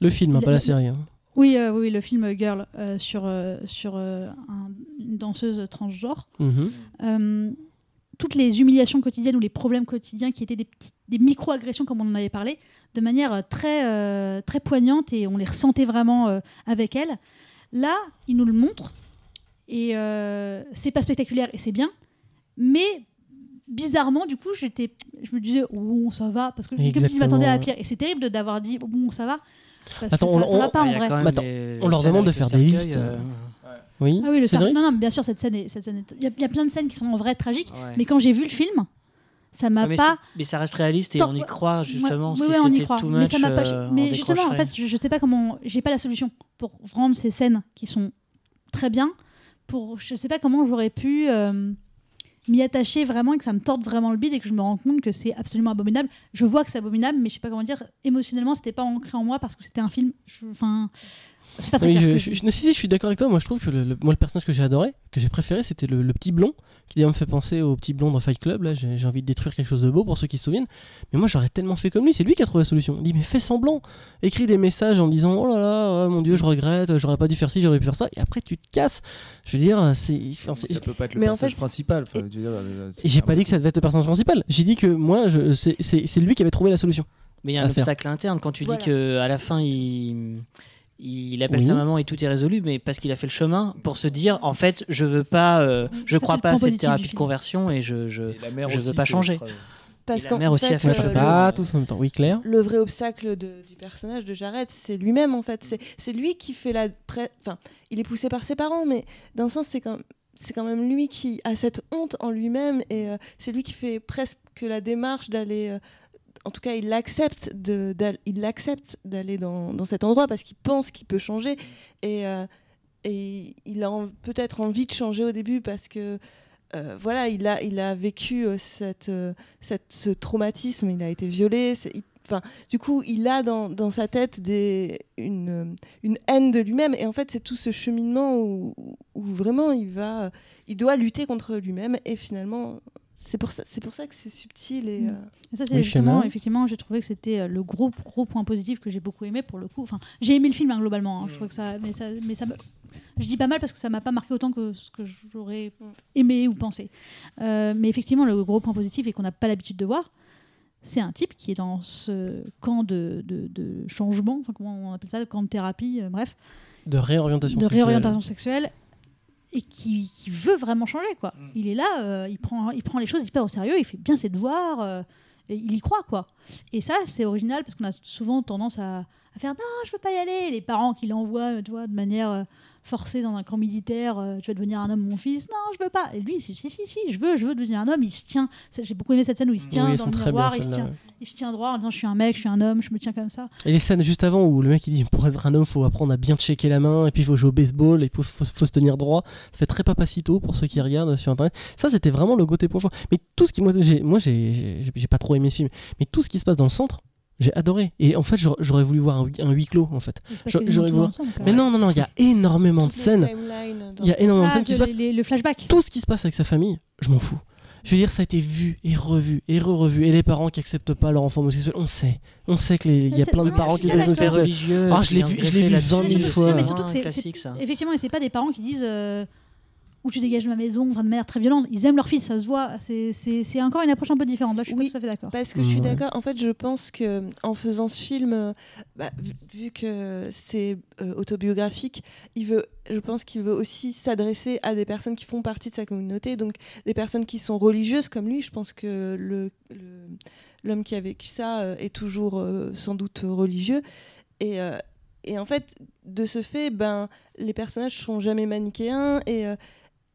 Le film, pas la série. hein.
Oui, euh, oui, le film Girl euh, sur, euh, sur un- une danseuse transgenre.
Mhm.
Toutes les humiliations quotidiennes ou les problèmes quotidiens qui étaient des, micro-agressions, comme on en avait parlé, de manière très, très poignante et on les ressentait vraiment avec elle. Là, il nous le montre et c'est pas spectaculaire et c'est bien, mais bizarrement, du coup, j'étais, je me disais, oh, ça va, parce que comme si je
Exactement,
m'attendais à
ouais.
pire. Et c'est terrible d'avoir dit, oh, bon, ça va, parce
Attends,
que ça,
on-
ça va
on-
pas
Il
en
y a
vrai.
quand même
Attends,
les
on leur demande de faire des
cercueil,
listes.
euh,
Oui,
Ah oui, le
c'est
cer-
vrai
Non, non, bien sûr, cette scène est, cette scène est- Il y, a- il y a plein de scènes qui sont en vrai tragiques,
ouais.
mais quand j'ai vu le film, ça m'a
Ah,
pas.
mais ça reste réaliste et
Tant-
on y croit justement.
Ouais,
si
oui, oui, on y croit.
too
mais ça m'a pas.
euh,
mais justement, en fait, je, je sais pas comment. J'ai pas la solution pour rendre ces scènes qui sont très bien. Pour, je sais pas comment j'aurais pu euh, m'y attacher vraiment et que ça me torde vraiment le bide et que je me rends compte que c'est absolument abominable. Je vois que c'est abominable, mais je sais pas comment dire. Émotionnellement, c'était pas ancré en moi parce que c'était un film. Enfin, pas très
Oui,
clair ce
je,
que
je-
je dis.
je- si, si, je suis d'accord avec toi. Moi, je trouve que le, le- moi, le personnage que j'ai adoré, que j'ai préféré, c'était le, le petit blond, qui d'ailleurs me fait penser au petit blond dans Fight Club. Là, j'ai envie de détruire quelque chose de beau pour ceux qui se souviennent. Mais moi, j'aurais tellement fait comme lui. C'est lui qui a trouvé la solution. Il dit, mais fais semblant. Écris des messages en disant, oh là là, oh mon dieu, je regrette, j'aurais pas dû faire ci, j'aurais pu faire ça. Et après, tu te casses. Je veux dire, c'est. enfin,
Ça peut pas être le
Mais en
personnage
fait,
principal. enfin, euh,
J'ai pas dit que ça devait être le personnage principal. J'ai dit que moi, c'est- c'est c'est lui qui avait trouvé la solution.
Mais il y a un obstacle interne quand tu
Voilà.
dis que à la fin il il appelle
Oui.
sa maman et tout est résolu, mais parce qu'il a fait le chemin pour se dire en fait je veux pas, euh, je
ça,
crois pas à cette thérapie de conversion et je, je...
Et
veux pas changer.
Parce
Et la mère aussi
fait,
a fait Euh, le-
pas tous en même temps. Oui, Claire?
le vrai obstacle de- du personnage de Jared, c'est lui-même en fait. C'est- C'est lui qui fait la. Enfin, il est poussé par ses parents, mais d'un sens, c'est quand, c'est quand même lui qui a cette honte en lui-même et euh, c'est lui qui fait presque la démarche d'aller. En tout cas, il l'accepte de, il l'accepte d'aller dans, cet endroit parce qu'il pense qu'il peut changer et, euh, il a peut-être envie de changer au début parce que euh, voilà, il a, il a vécu euh, cette, ce traumatisme, il a été violé. Enfin, du coup, il a dans, sa tête une haine de lui-même. Et en fait, c'est tout ce cheminement où, où vraiment il va, il doit lutter contre lui-même. Et finalement, c'est pour ça, c'est pour ça que c'est subtil. Et,
Mm.
euh,
ça, c'est
Oui,
justement, effectivement, j'ai trouvé que c'était euh, le gros, gros point positif que j'ai beaucoup aimé pour le coup. Enfin, j'ai aimé le film hein, globalement. hein. Je trouve que ça, mais ça, mais ça, me- je dis pas mal parce que ça m'a pas marqué autant que ce que j'aurais aimé ou pensé. Euh, mais effectivement, le gros point positif et qu'on n'a pas l'habitude de voir, c'est un type qui est dans ce camp de, de, de changement, enfin comment on appelle ça, camp de thérapie, euh, bref,
De réorientation
de
sexuelle.
réorientation sexuelle et qui, qui veut vraiment changer quoi.
Mm.
Il est là, euh, il prend il prend les choses hyper au sérieux, il fait bien ses devoirs, euh, et il y croit quoi. Et ça c'est original parce qu'on a souvent tendance à, à faire non je veux pas y aller. Les parents qui l'envoient euh, tu vois de manière forcée dans un camp militaire, euh, tu vas devenir un homme mon fils. Non je veux pas. Et lui si si si, si, je veux je veux devenir un homme. Il se tient. J'ai beaucoup aimé cette scène où il se tient
Oui,
dans le miroir, il se tient il se tient droit en disant je suis un mec, je suis un homme, je me tiens comme ça.
Et les scènes juste avant où le mec il dit pour être un homme faut apprendre à bien checker la main et puis il faut jouer au baseball et il faut, faut- faut se tenir droit. Ça fait très papacito pour ceux qui regardent sur internet. Ça c'était vraiment le côté point fort. Mais tout ce qui moi j'ai moi j'ai- j'ai j'ai pas trop aimé ce film. Mais tout ce qui se passe dans le centre j'ai adoré. Et en fait j'aurais- voulu voir un, hui- un huis clos en fait. Je- j'aurais voulu-
ensemble.
Mais non non non il y a énormément de scènes. Il y a énormément de
Ah,
scènes qui se passent.
les- les- le flashback.
Tout ce qui se passe avec sa famille, je m'en fous. Je veux dire, ça a été vu et revu et re-revu. Et les parents qui acceptent pas leur enfant homosexuel, on sait. On sait qu'il y a plein de
non,
parents
je
qui
d'accord.
homosexuels.
religieux.
Ah, je
qui
l'ai vu- je l'ai vu
là-dessus.
20 000
Mais
fois.
effectivement et c'est pas des parents qui disent euh, ou tu dégages de ma maison, enfin, de manière très violente. Ils aiment leur fils, ça se voit. C'est- encore une approche un peu différente. Là, je suis
Oui.
pas tout à fait d'accord.
Parce que je suis
Ouais.
d'accord. En fait, je pense que en faisant ce film, euh, bah, vu, vu que c'est euh, autobiographique, il veut, je pense qu'il veut aussi s'adresser à des personnes qui font partie de sa communauté, donc des personnes qui sont religieuses comme lui. Je pense que le le- l'homme qui a vécu ça euh, est toujours euh, sans doute religieux. Et, euh, et en fait, de ce fait, ben, les personnages sont jamais manichéens et euh,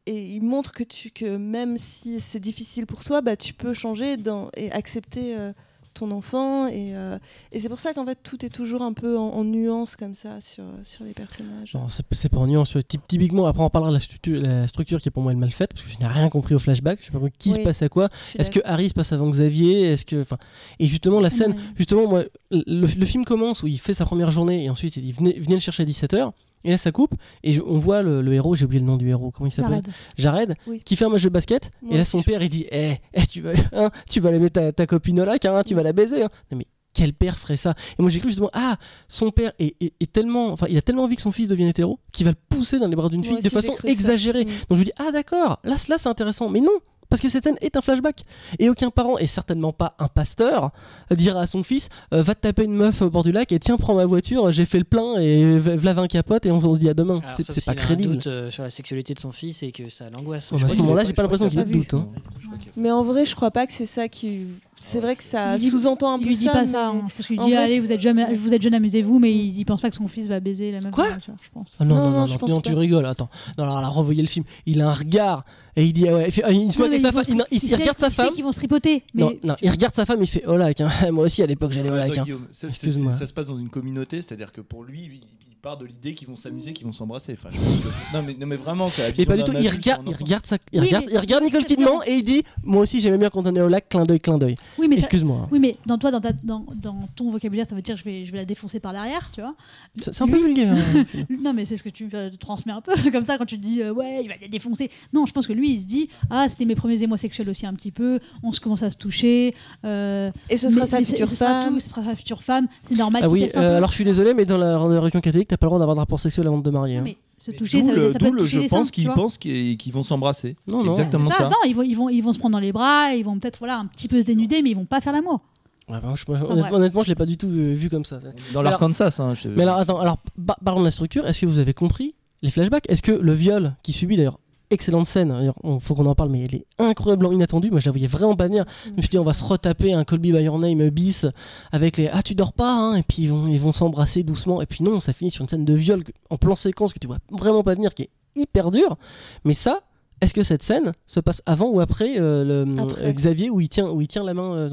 et il montre que tu que même si c'est difficile pour toi, bah tu peux changer dans, et accepter euh, ton enfant et, euh, et c'est pour ça qu'en fait tout est toujours un peu en, en nuance comme ça sur sur les personnages.
Non, c'est pas en nuance. typ- Typiquement, après on parlera de la structure, la structure qui est pour moi mal faite, parce que je n'ai rien compris au flashback. Je sais pas qui se passe à quoi. Est-ce que Harry se passe avant Xavier? Est-ce que, enfin, et justement la scène,
Ouais.
justement moi, le, le film commence où il fait sa première journée et ensuite il dit venez, venez le chercher à 17h. Et là ça coupe et je- on voit le, le héros, j'ai oublié le nom du héros, comment il s'appelle
Jared.
Oui.
qui fait un match de basket. Et là son père il dit eh, eh, tu vas, hein, tu vas aller mettre ta, ta copine au lac, hein, tu vas la baiser. hein. Non mais quel père ferait ça? Et moi j'ai cru justement ah son père est, est- est tellement, enfin il a tellement envie que son fils devienne hétéro qu'il va le pousser dans les bras d'une
Moi
fille de façon
ça.
exagérée.
Mm.
Donc je lui dis ah d'accord, là, là c'est intéressant, mais non. Parce que cette scène est un flashback. Et aucun parent, et certainement pas un pasteur, dira à son fils euh, Va te taper une meuf au bord du lac et tiens, prends ma voiture, j'ai fait le plein et v- v'là 20 capotes et on, on se dit à demain.
Alors,
C'est c'est pas
a un
crédible.
doute euh, sur la sexualité de son fils et que ça l'angoisse. Je
mais à ce moment-là, j'ai
pas-
l'impression qu'il
qu'il
ait
a
de doute. hein.
Y a-
Mais en vrai, je crois pas que c'est ça qui c'est vrai que ça
Il
sous-entend un
Il
peu
lui dit
ça.
pas ça. hein. Je pense qu'il dit
vrai,
allez, vous êtes, jeune, vous êtes jeune, amusez-vous, mais il, il pense pas que son fils va baiser la même
Quoi
je pense.
Ah non,
Non,
non, non, tu rigoles, attends. Non, alors, là, renvoyez le film. Il a un regard et il dit ah ouais, il, fait, ah, il se avec sa
il
femme, il, il- il regarde sa
il
femme.
qu'ils vont se tripoter. Mais
Non, non, il regarde sa femme, il fait oh hein. moi aussi à l'époque j'allais au lac. Hein.
Ça,
Excuse-moi.
se passe dans une communauté, c'est-à-dire que pour lui, il, il part de l'idée qu'ils vont s'amuser, qu'ils vont s'embrasser. Enfin, je pense que- non, mais, non, mais vraiment, c'est la
pas du tout, il regarde, il regarde, sa, il
Oui,
regarde, il regarde Nicole Kidman et il dit Moi aussi j'aimais bien quand on est au lac, clin d'œil, clin d'œil.
Oui, mais ça-
Excuse-moi.
Oui, mais dans toi, dans, ta, dans, dans ton vocabulaire, ça veut dire je vais, je vais la défoncer par derrière, tu vois.
C'est un peu vulgaire. hein.
Non, mais c'est ce que tu me transmets un peu, comme ça, quand tu dis euh, ouais, je vais la défoncer. Non, je pense que lui, il se dit ah, c'était mes premiers émois sexuels aussi un petit peu, on se commence à se toucher. euh,
Et ce sera
mais-
sa
mais
future
ce sera
femme.
tout, ce sera sa future femme, c'est normal.
Ah oui, euh, alors je suis désolé, mais dans la, dans la religion catholique, t'as pas le droit d'avoir de rapport sexuel avant de te marier. Hein.
mais se toucher, ça, peut
d'où
être
le-
toucher
je
les seins,
pense
tu
qu'ils
vois.
pensent qu'ils qu'ils vont s'embrasser.
Non,
C'est
non.
exactement
Ça,
ça.
Non, ils vont, ils, vont, ils vont se prendre dans les bras, ils vont peut-être voilà, un petit peu se dénuder, mais ils vont pas faire l'amour.
Ouais, bah, je- moi,
bref.
honnêtement, honnêtement, je l'ai pas du tout euh, vu comme ça.
Dans
alors-
l'Arkansas, hein, je-
Mais alors, attends, alors par- parlons de la structure. Est-ce que vous avez compris les flashbacks? Est-ce que le viol qui subit d'ailleurs excellente scène, on- faut qu'on en parle, mais elle est incroyablement inattendue. Moi, je la voyais vraiment pas venir. Je me suis dit, on va se retaper un Me By Your Name bis avec les Ah, tu dors pas, hein, et puis ils vont ils vont s'embrasser doucement. Et puis non, ça finit sur une scène de viol en plan séquence que tu vois vraiment pas venir, qui est hyper dure. Mais ça, est-ce que cette scène se passe avant ou après, euh, le,
Après.
euh, Xavier où il tient, où il tient la main euh,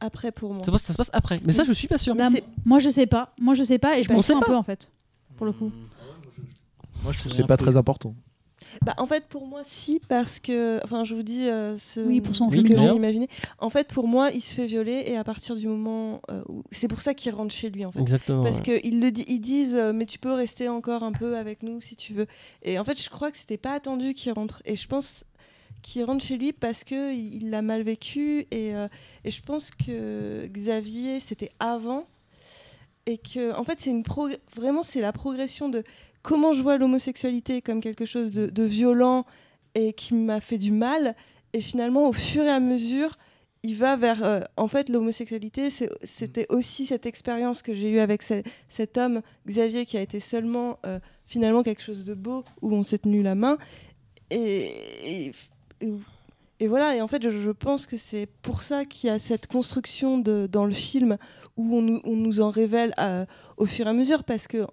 Après pour moi.
ça, se passe- ça se passe après. Mais ça, je suis pas sûr.
Moi, je sais pas. Moi, je sais pas, et je fous un
pas.
peu en fait, pour le coup.
Moi, je trouve c'est pas
peu.
très important.
Bah, en fait, pour moi, si, parce que. Enfin, je vous dis euh, ce,
Oui, pour son
ce que j'ai imaginé. En fait, pour moi, il se fait violer et à partir du moment euh, où. C'est pour ça qu'il rentre chez lui, en fait.
Exactement.
Parce
ouais.
qu'ils le di- ils disent, euh, mais tu peux rester encore un peu avec nous si tu veux. Et en fait, je crois que c'était pas attendu qu'il rentre. Et je pense qu'il rentre chez lui parce que il l'a mal vécu. Et, euh, et je pense que Xavier, c'était avant. Et que, en fait, c'est une progr- vraiment, c'est la progression de comment je vois l'homosexualité comme quelque chose de, de violent et qui m'a fait du mal. Et finalement, au fur et à mesure, il va vers. euh, en fait, l'homosexualité, c'était aussi cette expérience que j'ai eue avec ce- cet homme, Xavier, qui a été seulement euh, finalement quelque chose de beau, où on s'est tenu la main. Et, et, et- et voilà, et en fait, je, je pense que c'est pour ça qu'il y a cette construction de, dans le film où on nous, on nous en révèle euh, au fur et à mesure, parce que.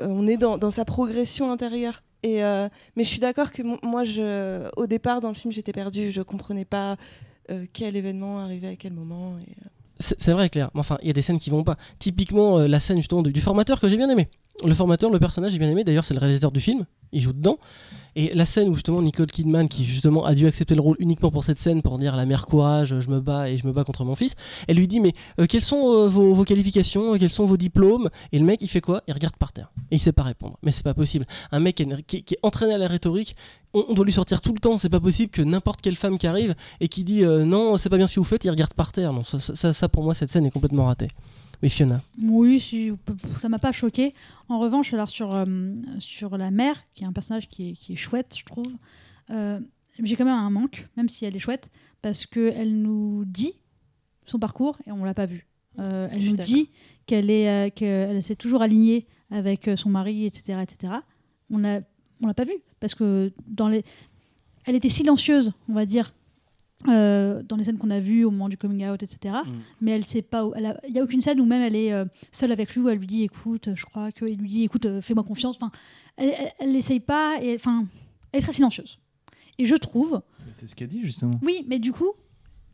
Euh, on est dans, sa progression intérieure. Euh, mais je suis d'accord que moi, je, au départ, dans le film, j'étais perdue. Je comprenais pas euh, quel événement arrivait à quel moment.
C'est vrai, Claire. Mais Enfin, il y a des scènes qui vont pas. Typiquement, euh, la scène justement du, formateur que j'ai bien aimé. Le formateur, le personnage, j'ai bien aimé. D'ailleurs, c'est le réalisateur du film. Il joue dedans. Et la scène où justement Nicole Kidman, qui justement a dû accepter le rôle uniquement pour cette scène, pour dire la mère courage, je me bats et je me bats contre mon fils, elle lui dit mais euh, quelles sont euh, vos, qualifications, quels sont vos diplômes? Et le mec, il fait quoi? Il regarde par terre. Et il sait pas répondre. Mais c'est pas possible. Un mec qui est entraîné à la rhétorique, on, on doit lui sortir tout le temps. C'est pas possible que n'importe quelle femme qui arrive et qui dit euh, non, c'est pas bien ce que vous faites, il regarde par terre. Non, ça, ça- ça, ça, pour moi, cette scène est complètement ratée. Oui, Fiona.
Oui, si, ça m'a pas choqué. En revanche, alors sur, euh, sur la mère, qui est un personnage qui est, qui est chouette, je trouve, euh, j'ai quand même un manque, même si elle est chouette, parce qu'elle nous dit son parcours et on l'a pas vu. Euh, elle nous dit qu'elle est, euh, qu'elle s'est toujours alignée avec son mari, etc., etc. On l'a, on l'a pas vu parce que dans les, elle était silencieuse, on va dire, euh, dans les scènes qu'on a vues au moment du coming out, etc
Mm.
mais elle sait pas où- elle a- il y a aucune scène où même elle est euh, seule avec lui où elle lui dit écoute je crois que il lui dit écoute euh, fais-moi confiance enfin elle, elle, elle l'essaye pas et enfin elle est très silencieuse et je trouve
C'est ce qu'elle dit justement.
oui mais du coup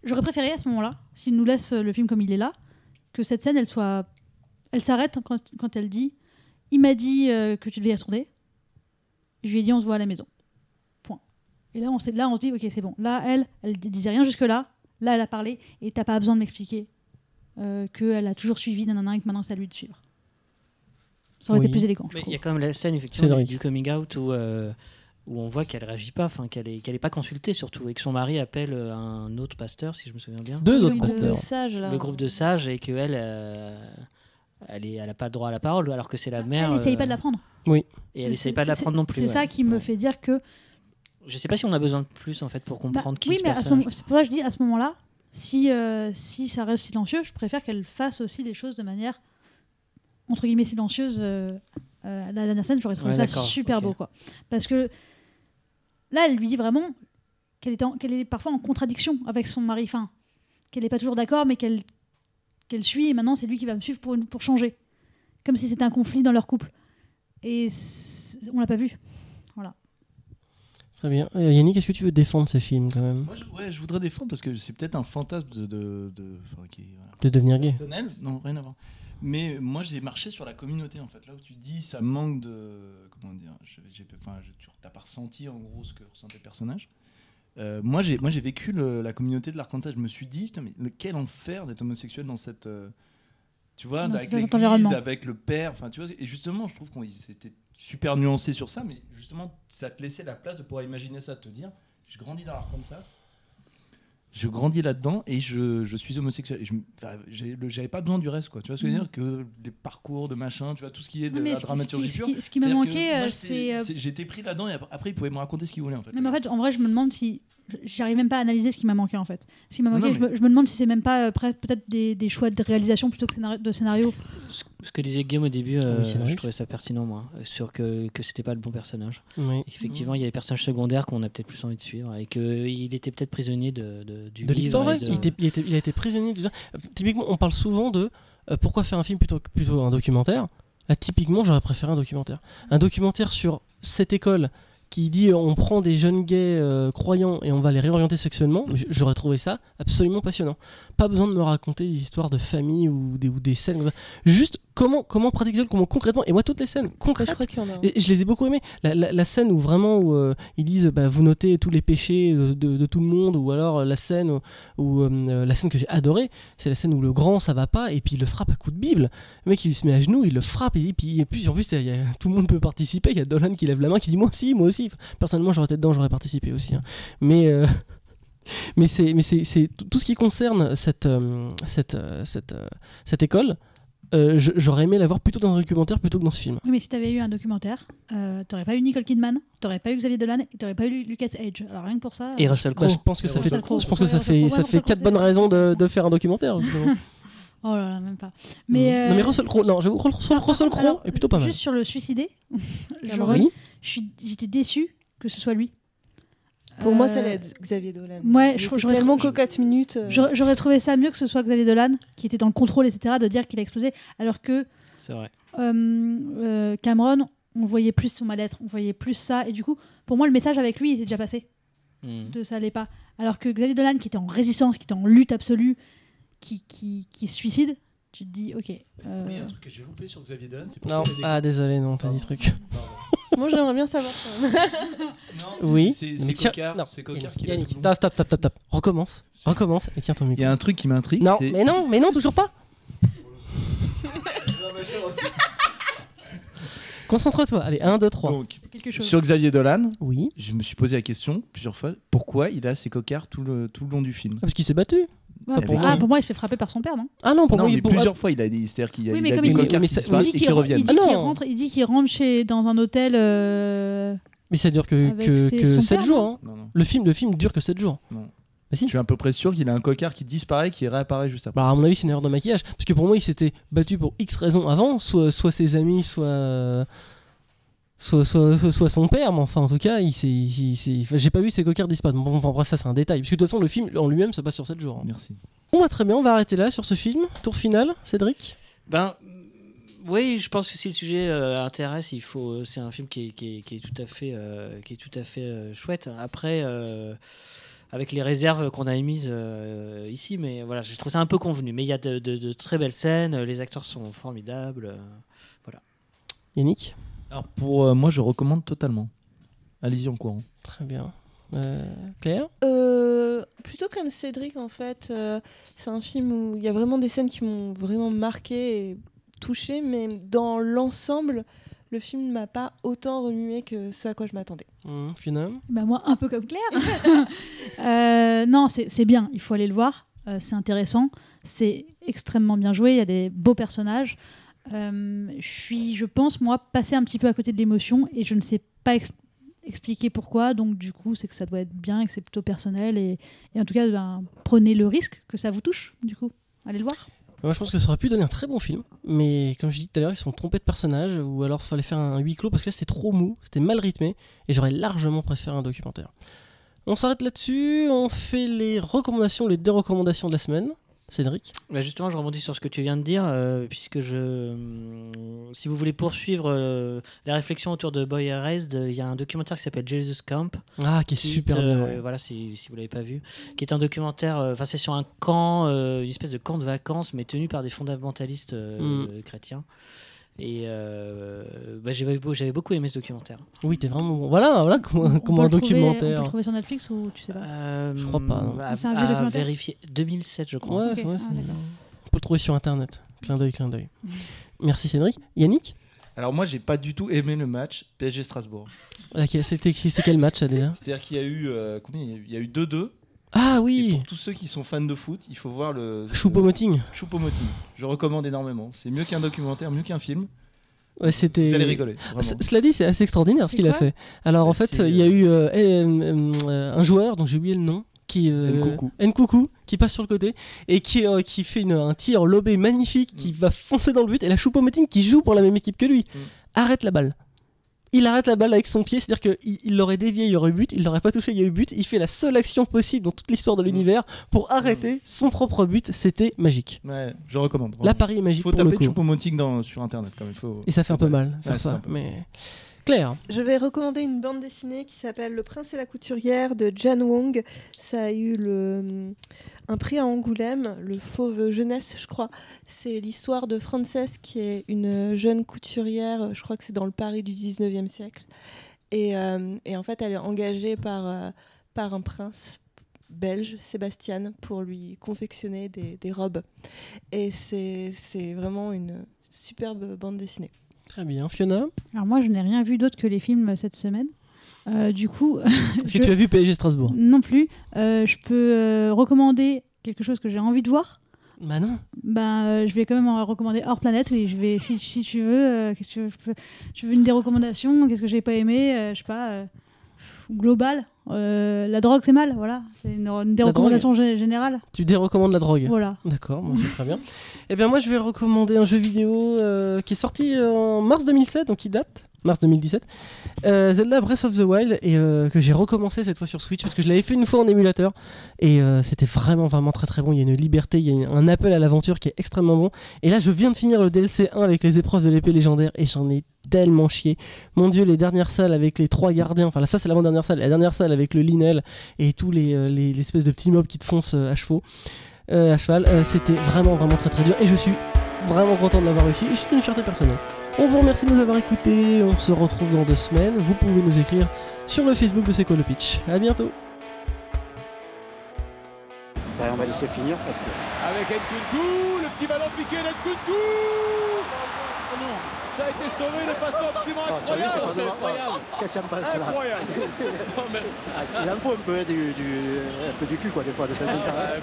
j'aurais préféré à ce moment-là s'il nous laisse le film comme il est là que cette scène elle soit elle s'arrête quand, quand elle dit il m'a dit euh, que tu devais y retourner je lui ai dit on se voit à la maison. Point. Et là on s'est là on se dit ok c'est bon. Là elle elle disait rien jusque là là elle a parlé. Et t'as pas besoin de m'expliquer euh, qu'elle a toujours suivi nanana et que maintenant c'est à lui de suivre. Ça aurait
Oui.
été plus élégant
il y a quand même la scène effectivement du, coming out où, euh, où on voit qu'elle réagit pas, enfin qu'elle est, qu'elle est pas consultée surtout, et que son mari appelle euh, un autre pasteur, si je me souviens bien,
Deux
le
autres
groupe de
pasteurs.
sages, là.
le groupe de sages, et qu'elle, euh, elle, est, elle a pas le droit à la parole, alors que c'est la mère.
elle essaye
euh,
pas de l'apprendre
Et elle
C'est-
essaye pas de la
c'est-
prendre non plus.
c'est
ouais.
ça qui me
Ouais.
fait dire que
Je sais pas si on a besoin de plus en fait pour
Bah,
comprendre qui
oui
ce
mais
personnage.
c'est pour ça que je dis à ce moment-là si euh, si ça reste silencieux je préfère qu'elle fasse aussi les choses de manière entre guillemets silencieuse euh, euh, la dernière scène j'aurais trouvé
Ouais,
ça super beau quoi parce que là elle lui dit vraiment qu'elle est en- qu'elle est parfois en contradiction avec son mari enfin qu'elle n'est pas toujours d'accord mais qu'elle qu'elle suit et maintenant c'est lui qui va me suivre pour une- pour changer comme si c'était un conflit dans leur couple et on l'a pas vu
Très bien. Euh, Yannick, est-ce que tu veux défendre ce film quand même?
Moi, je, ouais, je voudrais défendre parce que c'est peut-être un fantasme de, de, de- enfin, qui est, voilà,
De devenir gay
personnel? Non, rien à voir. Mais moi, j'ai marché sur la communauté en fait. Là où tu dis, ça manque de, comment dire, je, j'ai, enfin, je- tu n'as pas ressenti en gros ce que ressentait le personnage. Euh, moi, j'ai, moi, j'ai vécu le- la communauté de l'Arkansas. Je me suis dit, putain, mais le- quel enfer d'être homosexuel dans cette, euh, tu vois,
Dans
avec l'église, le père. Enfin, tu vois. Et justement, je trouve qu'on c'était super nuancé sur ça, mais justement, ça te laissait la place de pouvoir imaginer ça, de te dire, je grandis dans l'Arkansas. Je grandis là-dedans et je, je suis homosexuel. Et je, j'avais pas besoin du reste, quoi. Tu vois ce que je veux
Mhm.
dire Que les parcours de machin, tu vois, tout ce qui est de
Non,
la dramaturgie
ce qui, qui- qui m'a manqué, euh, c'est. euh,
c'est- J'étais pris là-dedans et après, après, il pouvait me raconter ce qu'il voulait en fait.
Non, mais en fait, en vrai, je me demande si. J'arrive même pas à analyser ce qui m'a manqué en fait. Ce qui m'a
Non,
manqué,
non,
je, me, je me demande si c'est même pas euh, peut-être des, des choix de réalisation plutôt que scénario- de scénario.
Ce, ce que disait Guillaume au début, euh,
Oui, c'est vrai.
je trouvais ça pertinent moi, euh, sur que, que c'était pas le bon personnage.
Oui.
Effectivement, il y a des personnages secondaires qu'on a peut-être plus envie de suivre et qu'il était peut-être prisonnier de, de, du
de l'histoire Il, était- il était- il a été prisonnier déjà. Euh, Typiquement, on parle souvent de euh, pourquoi faire un film plutôt que plutôt un documentaire. Là, typiquement, j'aurais préféré un documentaire. Un documentaire sur cette école qui dit euh, on prend des jeunes gays euh, croyants et on va les réorienter sexuellement. J- J'aurais trouvé ça absolument passionnant. Pas besoin de me raconter des histoires de famille ou des, ou des scènes. Juste comment, comment pratiquer, comment concrètement. Et moi, toutes les scènes
Ouais,
concrètes.
je crois a.
Et je les ai beaucoup aimés. La, la- la scène où vraiment où, euh, ils disent bah, vous notez tous les péchés de, de- de tout le monde, ou alors la scène où, euh, la scène que j'ai adorée, c'est la scène où le grand ça va pas et puis il le frappe à coups de bible. Le mec il se met à genoux, il le frappe et, puis, et puis en plus y a- tout le monde peut participer. Il y a Dolan qui lève la main qui dit moi aussi, moi aussi. Personnellement j'aurais été dedans, j'aurais participé aussi. hein. Mais euh, mais c'est mais c'est c'est tout ce qui concerne cette euh, cette cette, cette école. Euh, j'aurais aimé la voir plutôt dans un documentaire plutôt que dans ce film.
Oui, mais si t'avais eu un documentaire, euh, t'aurais pas eu Nicole Kidman, t'aurais pas eu Xavier Dolan, t'aurais pas eu Lucas Hedge. Alors rien que pour ça.
Et
euh,
Russell
Bah,
Crowe.
je pense que ça fait, je pense que ça fait, ça quatre bonnes raisons de, de faire un documentaire.
Oh là là, même pas. Mais, euh,
Non mais Russell Crowe, non, j'avoue, Russell, Russell Crowe est plutôt pas mal.
Juste sur le suicidé,
Oui.
je suis- j'étais déçue que ce soit lui.
Pour moi, ça
Euh,
allait être Xavier Dolan.
ouais,
Il
je-
était
j'aurais
tellement
trouvé-
qu'aux 4 minutes. euh,
J'aurais trouvé ça mieux que ce soit Xavier Dolan, qui était dans le contrôle, etc., de dire qu'il a explosé, alors que
C'est vrai.
euh, euh, Cameron, on voyait plus son mal-être, on voyait plus ça, et du coup, pour moi, le message avec lui, il s'est déjà passé,
Mm.
de ça allait pas. Alors que Xavier Dolan, qui était en résistance, qui était en lutte absolue, qui, qui, qui se suicide, tu te dis, ok. euh,
Oui, un truc que j'ai loupé sur Xavier Dolan, c'est
Non,
il des-
ah désolé, non, t'as dit truc.
Moi, j'aimerais bien savoir. quand même.
Non,
Oui.
C'est
mais
c'est
tiens-
Cocard,
non,
c'est Cocard
Yannick,
qui l'a
non, stop, stop, stop, stop. Recommence, recommence et tiens ton
Il
micro.
y a un truc qui m'intrigue.
Non, mais non, mais non, toujours pas. Concentre-toi. Allez, 1, 2, 3.
Donc,
quelque chose.
sur Xavier Dolan,
Oui.
je me suis posé la question plusieurs fois pourquoi il a ses cocards tout le, tout le long du film?
Ah, parce qu'il s'est battu.
Ouais,
pour
ah,
moi.
pour moi, il se fait frapper par son père, non
Ah non, pour
non,
moi,
mais
il pour-
plusieurs fois il a dit, c'est-à-dire qu'il y a,
Oui,
il
mais
a
comme
des
il-
mais
qui disparaissent
Il dit
et qui
qu'il re-
reviennent.
il dit
Ah
qu'il rentre, il dit qu'il rentre chez dans un hôtel. euh,
mais ça dure que, que,
ses-
que
son
7
père,
jours. hein.
Non, non.
Le film, le film dure que 7 jours.
Non.
Bah si.
Je suis à peu près sûr qu'il a un cocard qui disparaît, qui réapparaît juste après.
Bah, à mon avis, c'est une erreur de maquillage. Parce que pour moi, il s'était battu pour X raisons avant, soit, soit ses amis, soit. Soit, soit, soit- soit son père, mais enfin, en tout cas, il s'est. il s'est- enfin, J'ai pas vu ses cocards disparaître. Bon, enfin, bref, ça, c'est un détail. Parce que de toute façon, le film en lui-même se passe sur 7 jours. hein.
Merci.
Bon, bah, très bien, on va arrêter là sur ce film. Tour final, Cédric?
Ben oui, je pense que si le sujet euh, intéresse, il faut. euh, C'est un film qui est, qui est- qui est tout à fait, euh, qui est tout à fait euh, chouette. Après, euh, avec les réserves qu'on a émises euh, ici, mais voilà, je trouve ça un peu convenu. Mais il y a de, de- de très belles scènes, les acteurs sont formidables. euh.
Yannick?
Alors pour euh, moi, je recommande totalement. Allez-y en courant.
Très bien. Euh, Claire?
Euh, plutôt comme Cédric, en fait, euh, c'est un film où il y a vraiment des scènes qui m'ont vraiment marqué et touché, mais dans l'ensemble, le film ne m'a pas autant remué que ce à quoi je m'attendais.
Mmh, Fiona?
Bah moi, un peu comme Claire. Euh, non, c'est c'est bien, il faut aller le voir. Euh, c'est intéressant, c'est extrêmement bien joué, il y a des beaux personnages. Euh, je suis, je pense, moi, passé un petit peu à côté de l'émotion et je ne sais pas ex- expliquer pourquoi. Donc, du coup, c'est que ça doit être bien et que c'est plutôt personnel. Et, en tout cas, ben, prenez le risque que ça vous touche, du coup. Allez le voir.
Moi, je pense que ça aurait pu donner un très bon film, mais comme je dis tout à l'heure, ils sont trompés de personnage, ou alors fallait faire un huis clos parce que là, c'était trop mou, c'était mal rythmé, et j'aurais largement préféré un documentaire. On s'arrête là-dessus, on fait les recommandations, les deux recommandations de la semaine. Cédric
Bah, justement, je rebondis sur ce que tu viens de dire, euh, puisque je, hum, si vous voulez poursuivre euh, la réflexion autour de Boy Erased, il y a un documentaire qui s'appelle Jesus Camp.
Ah, qui est
qui,
super
euh,
bien. ouais.
Voilà, si, si vous l'avez pas vu, qui est un documentaire. euh, Enfin, c'est sur un camp, euh, une espèce de camp de vacances, mais tenu par des fondamentalistes euh,
Mm.
chrétiens. Et euh, bah, j'avais beau- j'avais beaucoup aimé ce documentaire.
Oui, t'es vraiment bon. Voilà, voilà comment,
On
comment
peut
un
le trouver- On peut
documentaire.
le trouver sur Netflix ou tu sais pas
Euh,
Je crois pas, non.
À,
C'est un vieux documentaire
vérifier. 2007, je crois.
Ouais, c'est vrai,
ah,
on peut le trouver sur internet. Clin d'œil, clin d'œil.
Mhm.
Merci Cédric. Yannick?
Alors moi, j'ai pas du tout aimé le match PSG Strasbourg.
Laquelle- C'était c'était quel match ça déjà?
C'est-à-dire qu'il y a eu euh, combien? Il y a eu- Il y a eu 2-2.
Ah
Et
oui
pour tous ceux qui sont fans de foot, il faut voir le
Choupo-Moting.
Choupo-Moting. Je recommande énormément. C'est mieux qu'un documentaire, mieux qu'un film.
Ouais, c'était.
Vous allez rigoler.
Cela dit, c'est assez extraordinaire ce qu'il a fait. Alors en
Bah,
fait, il y a
euh,
eu euh, euh, euh, un joueur, dont j'ai oublié le nom, qui euh,
Nkoukou.
Nkoukou, qui passe sur le côté et qui, euh, qui fait une- un tir lobé magnifique, qui
Mm.
va foncer dans le but. Et la Choupo-Moting qui joue pour la même équipe que lui
Mm.
arrête la balle. Il arrête la balle avec son pied, c'est-à-dire qu'il il l'aurait dévié, il y aurait eu but, il l'aurait pas touché, il y a eu but. Il fait la seule action possible dans toute l'histoire de
Mm.
l'univers pour arrêter son propre but. C'était magique.
Ouais, je recommande.
Paris est magique
faut
pour
taper. Choupo-Moting dans- sur internet quand même. Faut...
Et ça fait un peu mal faire
Ouais, ça peu
Mais Claire,
Je vais recommander une bande dessinée qui s'appelle Le Prince et la couturière de Jan Wong. Ça a eu le, un prix à Angoulême, le Fauve Jeunesse, je crois. C'est l'histoire de Frances, qui est une jeune couturière, je crois que c'est dans le Paris du 19e siècle. Et, euh, et en fait, elle est engagée par, euh, par un prince belge, Sébastien, pour lui confectionner des, des robes. Et c'est c'est vraiment une superbe bande dessinée.
très bien. Fiona,
Alors moi, je n'ai rien vu d'autre que les films cette semaine. Euh, du coup,
est-ce que tu as vu PSG Strasbourg
non plus. Euh, je peux euh, recommander quelque chose que j'ai envie de voir.
Bah non.
Euh, je vais quand même en recommander hors planète. Oui, je vais, si, si tu veux, euh, qu'est-ce que tu veux, je, peux- je veux une des recommandations. Qu'est-ce que j'ai pas aimé euh, Je sais pas. global. La drogue, c'est mal. Voilà. C'est une, une des
La
recommandations gé- générales.
Tu dérecommandes la drogue
Voilà.
D'accord, bon, c'est très bien. Eh bien moi je vais recommander un jeu vidéo qui est sorti en mars 2007, donc qui date, mars 2017, euh, Zelda Breath of the Wild, et euh, que j'ai recommencé cette fois sur Switch, parce que je l'avais fait une fois en émulateur, et euh, c'était vraiment vraiment très très bon, il y a une liberté, il y a un appel à l'aventure qui est extrêmement bon, et là je viens de finir le DLC 1 avec les épreuves de l'épée légendaire, et j'en ai tellement chié. Mon dieu, les dernières salles avec les trois gardiens, enfin là ça c'est l'avant-dernière salle, la dernière salle avec le Linel et tous les, les, espèces de petits mobs qui te foncent à chevaux à cheval. C'était vraiment, vraiment très très dur et je suis vraiment content de l'avoir réussi et c'est une fierté personnelle. On vous remercie de nous avoir écoutés. On se retrouve dans deux semaines. Vous pouvez nous écrire sur le Facebook de C'est quoi le pitch. À bientôt.
On va laisser finir parce que.
Avec Nkunku, le petit ballon piqué d'Nkunku Ça a été sauvé de façon absolument
Oh, as vu, c'est
incroyable.
Qu'est-ce qu'il pense là
Incroyable Non, mais-
Ah, Il en faut un peu, hein, du, du- un peu du cul, quoi, des fois, de temps en temps.